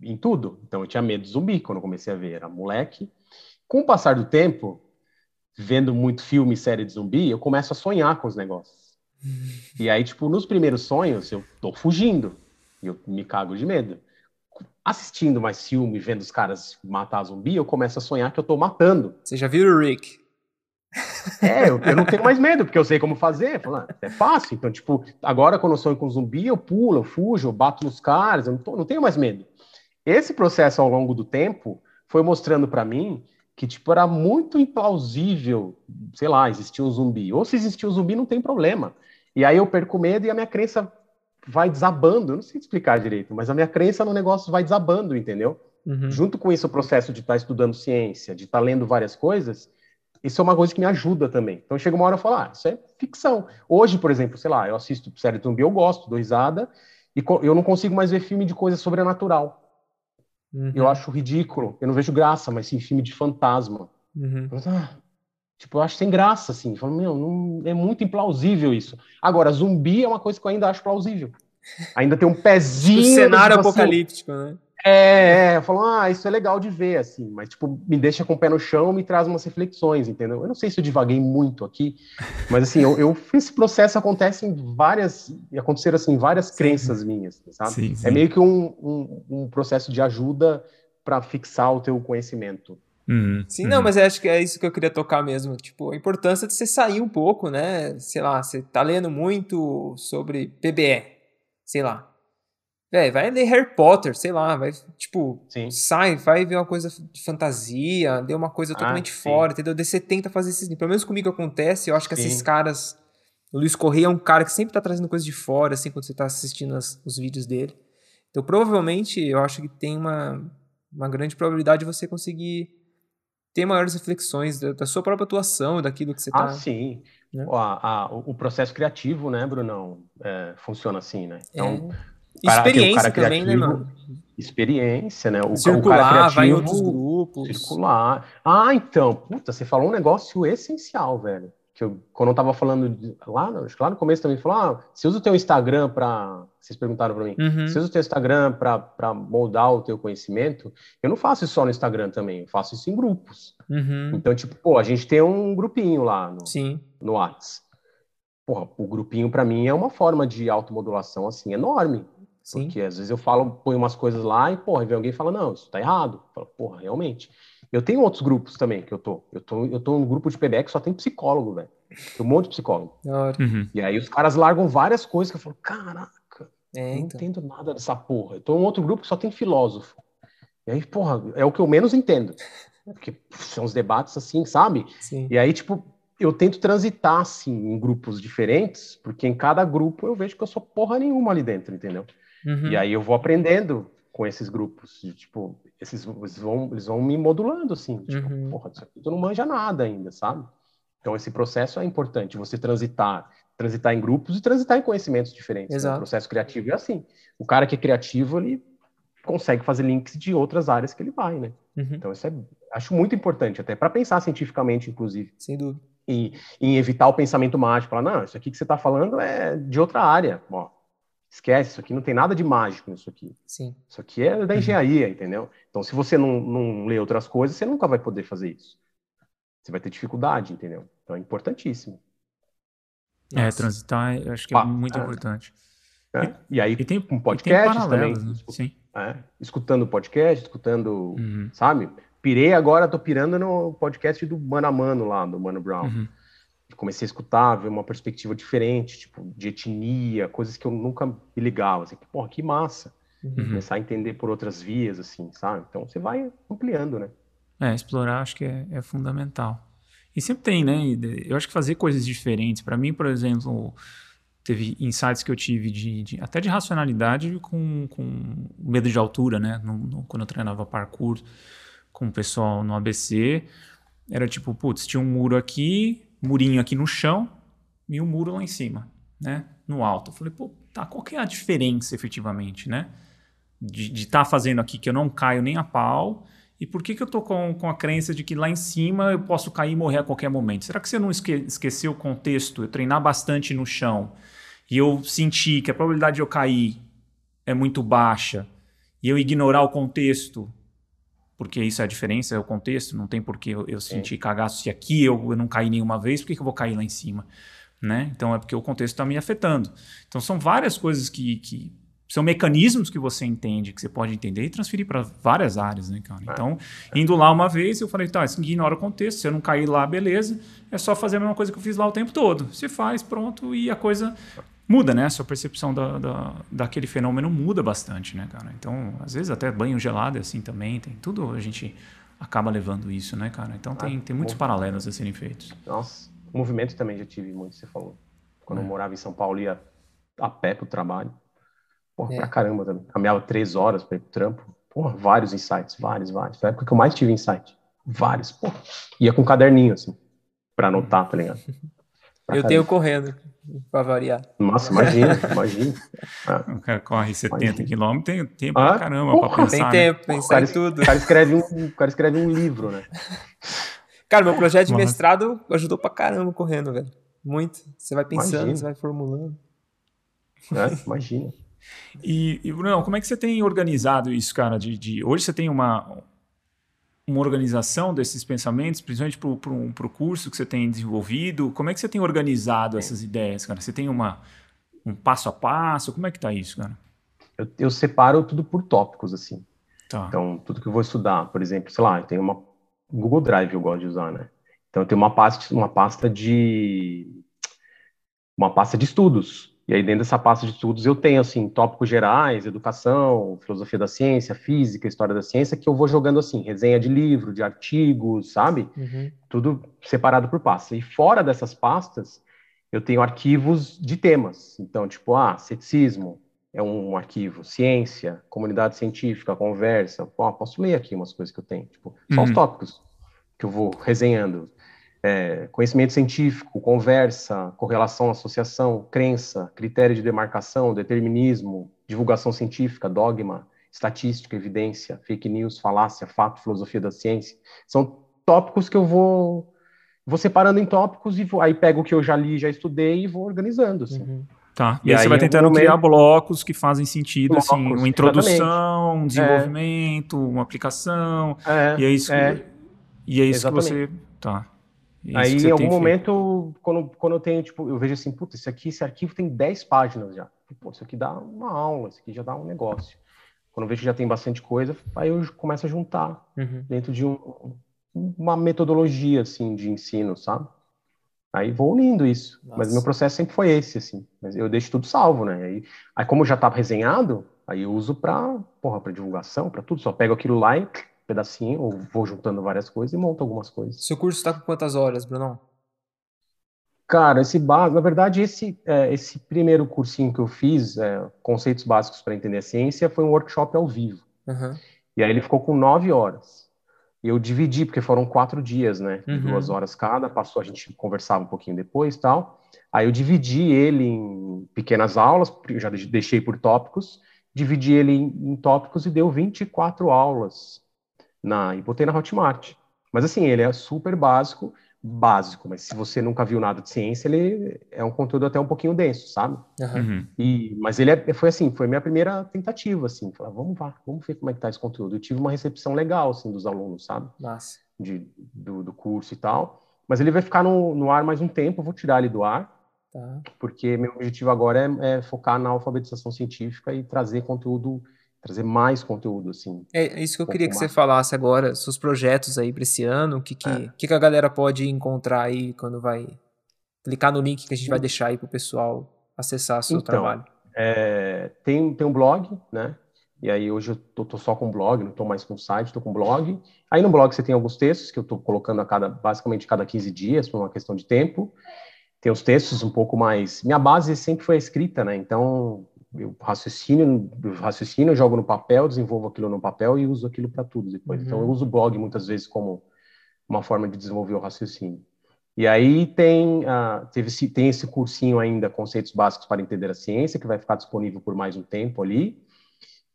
em tudo. Então eu tinha medo de zumbi quando comecei a ver, era moleque. Com o passar do tempo, vendo muito filme e série de zumbi, eu começo a sonhar com os negócios. E aí, tipo, nos primeiros sonhos, eu tô fugindo. E eu me cago de medo. Assistindo mais filme, vendo os caras matar zumbi, eu começo a sonhar que eu tô matando. Você já viu o Rick? É, eu, eu, não tenho mais medo, porque eu sei como fazer. Falo, ah, é fácil. Então, tipo, agora quando eu sonho com zumbi, eu pulo, eu fujo, eu bato nos caras, eu não, tô, não tenho mais medo. Esse processo ao longo do tempo foi mostrando para mim que tipo era muito implausível, sei lá, existir um zumbi. Ou se existir um zumbi não tem problema. E aí eu perco medo e a minha crença vai desabando. Eu não sei explicar direito, mas a minha crença no negócio vai desabando, entendeu? Uhum. Junto com isso, o processo de estar tá estudando ciência, de estar tá lendo várias coisas, isso é uma coisa que me ajuda também. Então chega uma hora e falo, ah, isso é ficção. Hoje, por exemplo, sei lá, eu assisto série de zumbi, eu gosto, dou risada, e eu não consigo mais ver filme de coisa sobrenatural. Uhum. Eu acho ridículo. Eu não vejo graça, mas sim filme de fantasma. Uhum. Ah, tipo, eu acho sem graça, assim. Eu falo, meu, não, é muito implausível isso. Agora, zumbi é uma coisa que eu ainda acho plausível. Ainda tem um pezinho. o cenário tipo, apocalíptico, assim, né? É, é, falam, ah, isso é legal de ver, assim, mas, tipo, me deixa com o pé no chão, me traz umas reflexões, entendeu? Eu não sei se eu divaguei muito aqui, mas, assim, eu, eu esse processo acontece em várias, aconteceram, assim, várias sim. crenças minhas, sabe? Sim, sim. É meio que um, um, um processo de ajuda para fixar o teu conhecimento. Uhum, Sim, uhum. não, mas acho que é isso que eu queria tocar mesmo. Tipo, a importância de você sair um pouco, né? Sei lá, você tá lendo muito sobre PBE, sei lá. Véi, vai ler Harry Potter, sei lá, vai, tipo, sim. sai, vai ver uma coisa de fantasia, ler uma coisa ah, totalmente ah, fora, entendeu? Daí você tenta fazer isso. Pelo menos comigo acontece, eu acho que sim. esses caras. O Luiz Correia é um cara que sempre tá trazendo coisa de fora, assim, quando você tá assistindo as, os vídeos dele. Então, provavelmente, eu acho que tem uma, uma grande probabilidade de você conseguir ter maiores reflexões da, da sua própria atuação, daquilo que você tá. Ah, sim. Né? O, a, o, processo criativo, né, Brunão, é, funciona assim, né? Então. É Experiência também, né, mano? Experiência, né? O, circular, o cara criativo, vai em outros grupos. Circular. Ah, então, puta, você falou um negócio essencial, velho. Que eu, quando eu tava falando de, lá, acho que lá no começo também falou, ah, você usa o teu Instagram para, vocês perguntaram para mim, uhum. você usa o teu Instagram para moldar o teu conhecimento? Eu não faço isso só no Instagram também, eu faço isso em grupos. Uhum. Então, tipo, pô, a gente tem um grupinho lá no, Sim. no Whats. Porra, o grupinho para mim é uma forma de automodulação assim enorme. Sim. Porque às vezes eu falo, ponho umas coisas lá e, porra, vem alguém e fala, não, isso tá errado. Fala, porra, realmente. Eu tenho outros grupos também que eu tô. Eu tô, eu tô num grupo de PBE que só tem psicólogo, velho. Tem um monte de psicólogo. Uhum. E aí os caras largam várias coisas que eu falo, caraca, é, não então. entendo nada dessa porra. Eu tô em outro grupo que só tem filósofo. E aí, porra, é o que eu menos entendo. Porque são os debates assim, sabe? Sim. E aí, tipo, eu tento transitar, assim, em grupos diferentes, porque em cada grupo eu vejo que eu sou porra nenhuma ali dentro, entendeu? Uhum. E aí eu vou aprendendo com esses grupos. De, tipo, esses eles vão, eles vão me modulando, assim. Tipo, uhum. porra, isso aqui tu não manja nada ainda, sabe? Então esse processo é importante, você transitar, transitar em grupos e transitar em conhecimentos diferentes. Né? O processo criativo é assim. O cara que é criativo, ele consegue fazer links de outras áreas que ele vai, né? Uhum. Então isso é, acho muito importante, até para pensar cientificamente, inclusive. Sem dúvida. E, e evitar o pensamento mágico, falar, não, isso aqui que você está falando é de outra área. Ó, Esquece, isso aqui não tem nada de mágico nisso aqui. Sim. Isso aqui é da engenharia, uhum. entendeu? Então, se você não, não lê outras coisas, você nunca vai poder fazer isso. Você vai ter dificuldade, entendeu? Então, é importantíssimo. É, transitar, eu acho que é muito é. importante. É. E aí, e tem, um podcast também. Né? Sim. É, escutando podcast, escutando, uhum. sabe? pirei agora, tô pirando no podcast do Mano a Mano lá, do Mano Brown. Uhum. Comecei a escutar, ver uma perspectiva diferente, tipo, de etnia, coisas que eu nunca me ligava, assim, porra, que massa. Uhum. Começar a entender por outras vias, assim, sabe? Então você vai ampliando, né? É, explorar acho que é, é fundamental. E sempre tem, né? Eu acho que fazer coisas diferentes. Para mim, por exemplo, teve insights que eu tive de, de até de racionalidade com, com medo de altura, né? No, no, quando eu treinava parkour com o pessoal no ABC, era tipo, putz, tinha um muro aqui, murinho aqui no chão e um muro lá em cima, né? No alto. Eu falei, pô, tá, qual que é a diferença efetivamente, né? De estar tá fazendo aqui que eu não caio nem a pau e por que, que eu tô com, com a crença de que lá em cima eu posso cair e morrer a qualquer momento? Será que você não esque esqueceu o contexto? Eu treinar bastante no chão e eu senti que a probabilidade de eu cair é muito baixa e eu ignorar o contexto, porque isso é a diferença, é o contexto, não tem por que eu, eu sentir cagaço se aqui eu, eu não caí nenhuma vez, por que, que eu vou cair lá em cima? Né? Então é porque o contexto está me afetando. Então são várias coisas que, que são mecanismos que você entende, que você pode entender e transferir para várias áreas, né, cara? É. Então, indo lá uma vez, eu falei, tá, isso ignora o contexto, se eu não cair lá, beleza, é só fazer a mesma coisa que eu fiz lá o tempo todo. Você faz, pronto, e a coisa muda, né? A sua percepção da, da, daquele fenômeno muda bastante, né, cara? Então, às vezes até banho gelado é assim também, tem tudo, a gente acaba levando isso, né, cara? Então, tem, ah, tem muitos paralelos a serem feitos. Nossa, o movimento também já tive muito, você falou. Quando é. eu morava em São Paulo, ia a pé pro trabalho Porra, é. pra caramba também. Caminhava três horas para ir pro trampo. Porra, vários insights, vários, vários. Foi a época que eu mais tive insight. Vários. Porra. Ia com um caderninho, assim, pra anotar, tá ligado? Eu tenho correndo, pra variar. Nossa, imagina, imagina. Ah. O cara corre 70 quilômetros, tem tempo ah, pra caramba porra, pra pensar. Tem né? tempo, né? pensar em tudo. O cara, escreve um, o cara escreve um livro, né? Cara, meu projeto de mestrado ajudou pra caramba correndo, velho. Muito. Você vai pensando, imagina. você vai formulando. É, imagina. E, e Bruno, como é que você tem organizado isso, cara? De, de hoje você tem uma, uma organização desses pensamentos, principalmente para o curso que você tem desenvolvido? Como é que você tem organizado essas ideias, cara? Você tem uma, um passo a passo? Como é que está isso, cara? Eu, eu, separo tudo por tópicos, assim. Tá. Então, tudo que eu vou estudar, por exemplo, sei lá, eu tenho uma Google Drive eu gosto de usar, né? Então, eu tenho uma pasta, uma pasta de uma pasta de estudos. E aí, dentro dessa pasta de estudos, eu tenho, assim, tópicos gerais, educação, filosofia da ciência, física, história da ciência, que eu vou jogando, assim, resenha de livro, de artigos, sabe? Uhum. Tudo separado por pastas. E fora dessas pastas, eu tenho arquivos de temas. Então, tipo, ah, ceticismo é um arquivo, ciência, comunidade científica, conversa. Pô, posso ler aqui umas coisas que eu tenho. Tipo, só uhum. os tópicos que eu vou resenhando é, conhecimento científico, conversa, correlação, associação, crença, critério de demarcação, determinismo, divulgação científica, dogma, estatística, evidência, fake news, falácia, fato, filosofia da ciência. São tópicos que eu vou, vou separando em tópicos e vou, aí pego o que eu já li, já estudei e vou organizando. Assim. Uhum. Tá. E, e aí, aí, você vai tentando momento... criar blocos que fazem sentido, blocos, assim, uma introdução, um desenvolvimento, é. uma aplicação. É, e é isso, é. e é isso que você. Tá. Isso Aí, em algum momento, quando, quando eu tenho, tipo, eu vejo assim, puta, esse aqui, esse arquivo tem 10 páginas já. Pô, isso aqui dá uma aula, isso aqui já dá um negócio. Quando eu vejo que já tem bastante coisa, aí eu começo a juntar uhum. dentro de um, uma metodologia, assim, de ensino, sabe? Aí vou unindo isso. Nossa. Mas meu processo sempre foi esse, assim. Mas eu deixo tudo salvo, né? Aí, aí como já estava resenhado, aí eu uso para, porra, para divulgação, para tudo. Só pego aquilo lá e pedacinho, ou vou juntando várias coisas e monto algumas coisas. Seu curso está com quantas horas, Brunão? Cara, esse básico, na verdade, esse, é, esse primeiro cursinho que eu fiz, é, Conceitos Básicos para Entender a Ciência, foi um workshop ao vivo. Uhum. E aí ele ficou com nove horas. E eu dividi, porque foram quatro dias, né? Uhum. Duas horas cada, passou, a gente conversava um pouquinho depois tal. Aí eu dividi ele em pequenas aulas, eu já deixei por tópicos, dividi ele em, em tópicos e deu 24 aulas na, e botei na Hotmart. Mas assim, ele é super básico, básico, mas se você nunca viu nada de ciência, ele é um conteúdo até um pouquinho denso, sabe? Uhum. E, mas ele é, foi assim, foi minha primeira tentativa, assim, falar, vamos lá, vamos ver como é que tá esse conteúdo. Eu tive uma recepção legal, assim, dos alunos, sabe? Nossa. De, do, do curso e tal. Mas ele vai ficar no, no ar mais um tempo, eu vou tirar ele do ar, tá. porque meu objetivo agora é, é focar na alfabetização científica e trazer conteúdo trazer mais conteúdo, assim. É, é isso que eu queria que mais. você falasse agora, seus projetos aí para esse ano, o que que, é. que, que a galera pode encontrar aí quando vai clicar no link que a gente vai deixar aí para o pessoal acessar o seu então, trabalho. É, tem, tem um blog, né? E aí hoje eu tô, tô só com blog, não tô mais com site, tô com blog. Aí no blog você tem alguns textos que eu tô colocando a cada, basicamente cada 15 dias, por uma questão de tempo. Tem os textos um pouco mais. Minha base sempre foi a escrita, né? Então eu raciocínio, raciocínio, jogo no papel, desenvolvo aquilo no papel e uso aquilo para tudo depois. Uhum. Então eu uso o blog muitas vezes como uma forma de desenvolver o raciocínio. E aí tem, uh, teve, tem esse cursinho ainda, Conceitos Básicos para Entender a Ciência, que vai ficar disponível por mais um tempo ali.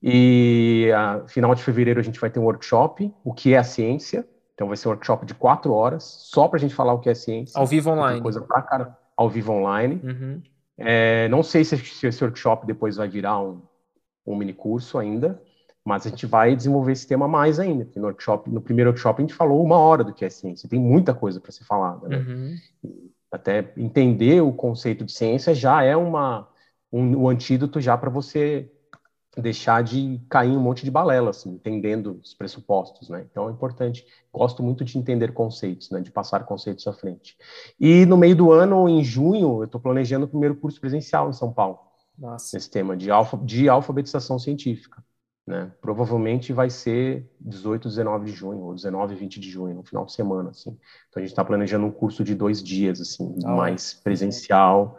E uh, final de fevereiro a gente vai ter um workshop, o que é a ciência. Então vai ser um workshop de quatro horas, só para a gente falar o que é ciência. Ao vivo online. Coisa pra cara, ao vivo online. Uhum. É, não sei se, se, esse workshop depois vai virar um, um mini curso ainda, mas a gente vai desenvolver esse tema mais ainda. Porque no workshop, no primeiro workshop a gente falou uma hora do que é ciência. Tem muita coisa para ser falada, né? Uhum. Até entender o conceito de ciência já é uma um, um antídoto já para você deixar de cair um monte de balela, assim, entendendo os pressupostos, né? Então é importante. Gosto muito de entender conceitos, né? De passar conceitos à frente. E no meio do ano, em junho, eu estou planejando o primeiro curso presencial em São Paulo. Nossa. Nesse tema de, alfa, de alfabetização científica. Né? Provavelmente vai ser 18, 19 de junho, ou 19 e 20 de junho, no final de semana, assim. Então a gente está planejando um curso de dois dias, assim, ah, mais presencial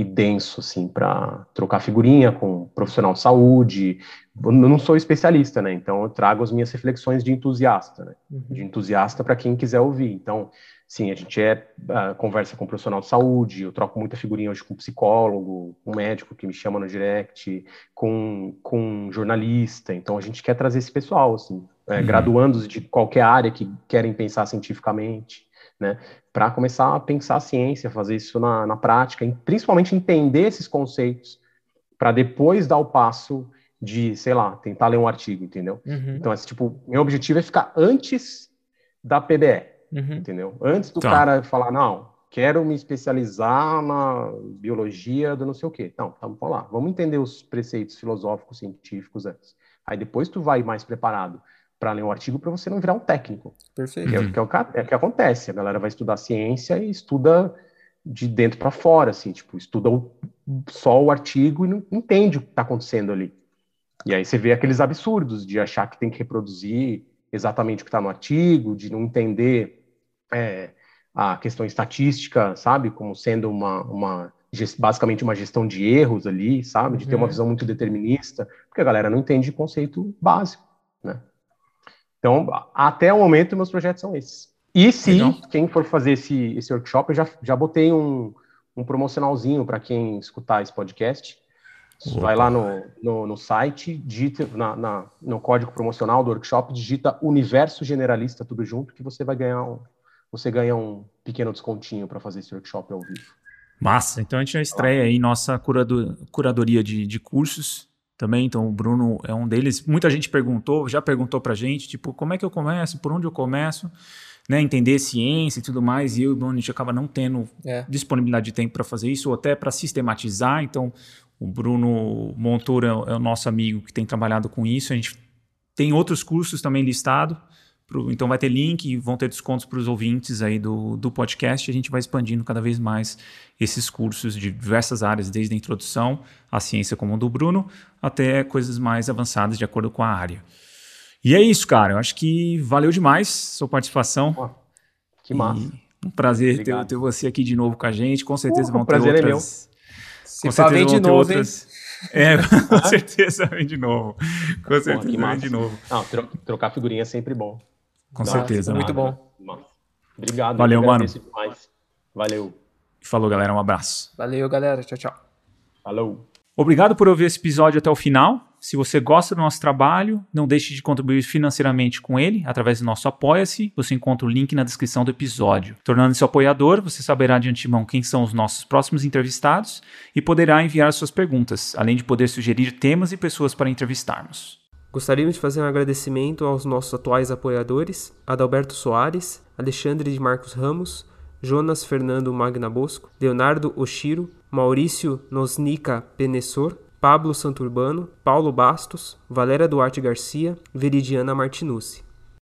e denso, assim, para trocar figurinha com um profissional de saúde. Eu não sou especialista, né? Então eu trago as minhas reflexões de entusiasta, né? Uhum. De entusiasta para quem quiser ouvir. Então Sim, a gente é uh, conversa com um profissional de saúde, eu troco muita figurinha hoje com um psicólogo, com um médico que me chama no direct, com, com um jornalista. Então a gente quer trazer esse pessoal, assim, é, uhum. graduandos de qualquer área que querem pensar cientificamente, né? Para começar a pensar a ciência, fazer isso na, na prática, e principalmente entender esses conceitos, para depois dar o passo de, sei lá, tentar ler um artigo, entendeu? Uhum. Então, esse, tipo, meu objetivo é ficar antes da PBE. Uhum. Entendeu? Antes do tá. cara falar, não, quero me especializar na biologia do não sei o quê. Não, vamos lá, vamos entender os preceitos filosóficos científicos antes. Aí depois tu vai mais preparado para ler um artigo para você não virar um técnico. Perfeito. Que é, que é, o, é o que acontece. A galera vai estudar ciência e estuda de dentro para fora, assim, tipo, estuda o, só o artigo e não entende o que está acontecendo ali. E aí você vê aqueles absurdos de achar que tem que reproduzir exatamente o que está no artigo, de não entender é, a questão estatística, sabe, como sendo uma, uma basicamente uma gestão de erros ali, sabe, de ter uma uhum. visão muito determinista, porque a galera não entende conceito básico, né? Então, até o momento, meus projetos são esses. E se Legal. quem for fazer esse, esse workshop, eu já, já botei um, um promocionalzinho para quem escutar esse podcast. Opa. Vai lá no, no, no site, digita na, na, no código promocional do workshop, digita Universo Generalista, tudo junto, que você vai ganhar um, você ganha um pequeno descontinho para fazer esse workshop ao vivo. Massa, então a gente já estreia aí nossa curador, curadoria de, de cursos também, então o Bruno é um deles. Muita gente perguntou, já perguntou para gente, tipo, como é que eu começo, por onde eu começo, né, entender ciência e tudo mais, e eu e o Bruno a gente acaba não tendo é. disponibilidade de tempo para fazer isso, ou até para sistematizar, então o Bruno Montoura é o nosso amigo que tem trabalhado com isso, a gente tem outros cursos também listados, Pro, então vai ter link, vão ter descontos para os ouvintes aí do, do podcast. A gente vai expandindo cada vez mais esses cursos de diversas áreas, desde a introdução à ciência como o do Bruno, até coisas mais avançadas de acordo com a área. E é isso, cara. Eu acho que valeu demais sua participação. que massa. E um prazer ter, ter, você aqui de novo com a gente. Com certeza uh, vão ter outras. É meu. Se com certeza vem de novo, outras. Hein? É, com certeza vem de novo. Com certeza vem de novo. Não, trocar figurinha é sempre bom. Com Nossa, certeza. Muito bom. Obrigado. Valeu, mano. Demais. Valeu. Falou, galera. Um abraço. Valeu, galera. Tchau, tchau. Falou. Obrigado por ouvir esse episódio até o final. Se você gosta do nosso trabalho, não deixe de contribuir financeiramente com ele através do nosso Apoia-se. Você encontra o link na descrição do episódio. Tornando-se apoiador, você saberá de antemão quem são os nossos próximos entrevistados e poderá enviar suas perguntas, além de poder sugerir temas e pessoas para entrevistarmos. Gostaríamos de fazer um agradecimento aos nossos atuais apoiadores, Adalberto Soares, Alexandre de Marcos Ramos, Jonas Fernando Magna Bosco, Leonardo Oshiro, Maurício Nosnica Penessor, Pablo Santurbano, Paulo Bastos, Valéria Duarte Garcia, Veridiana Martinucci.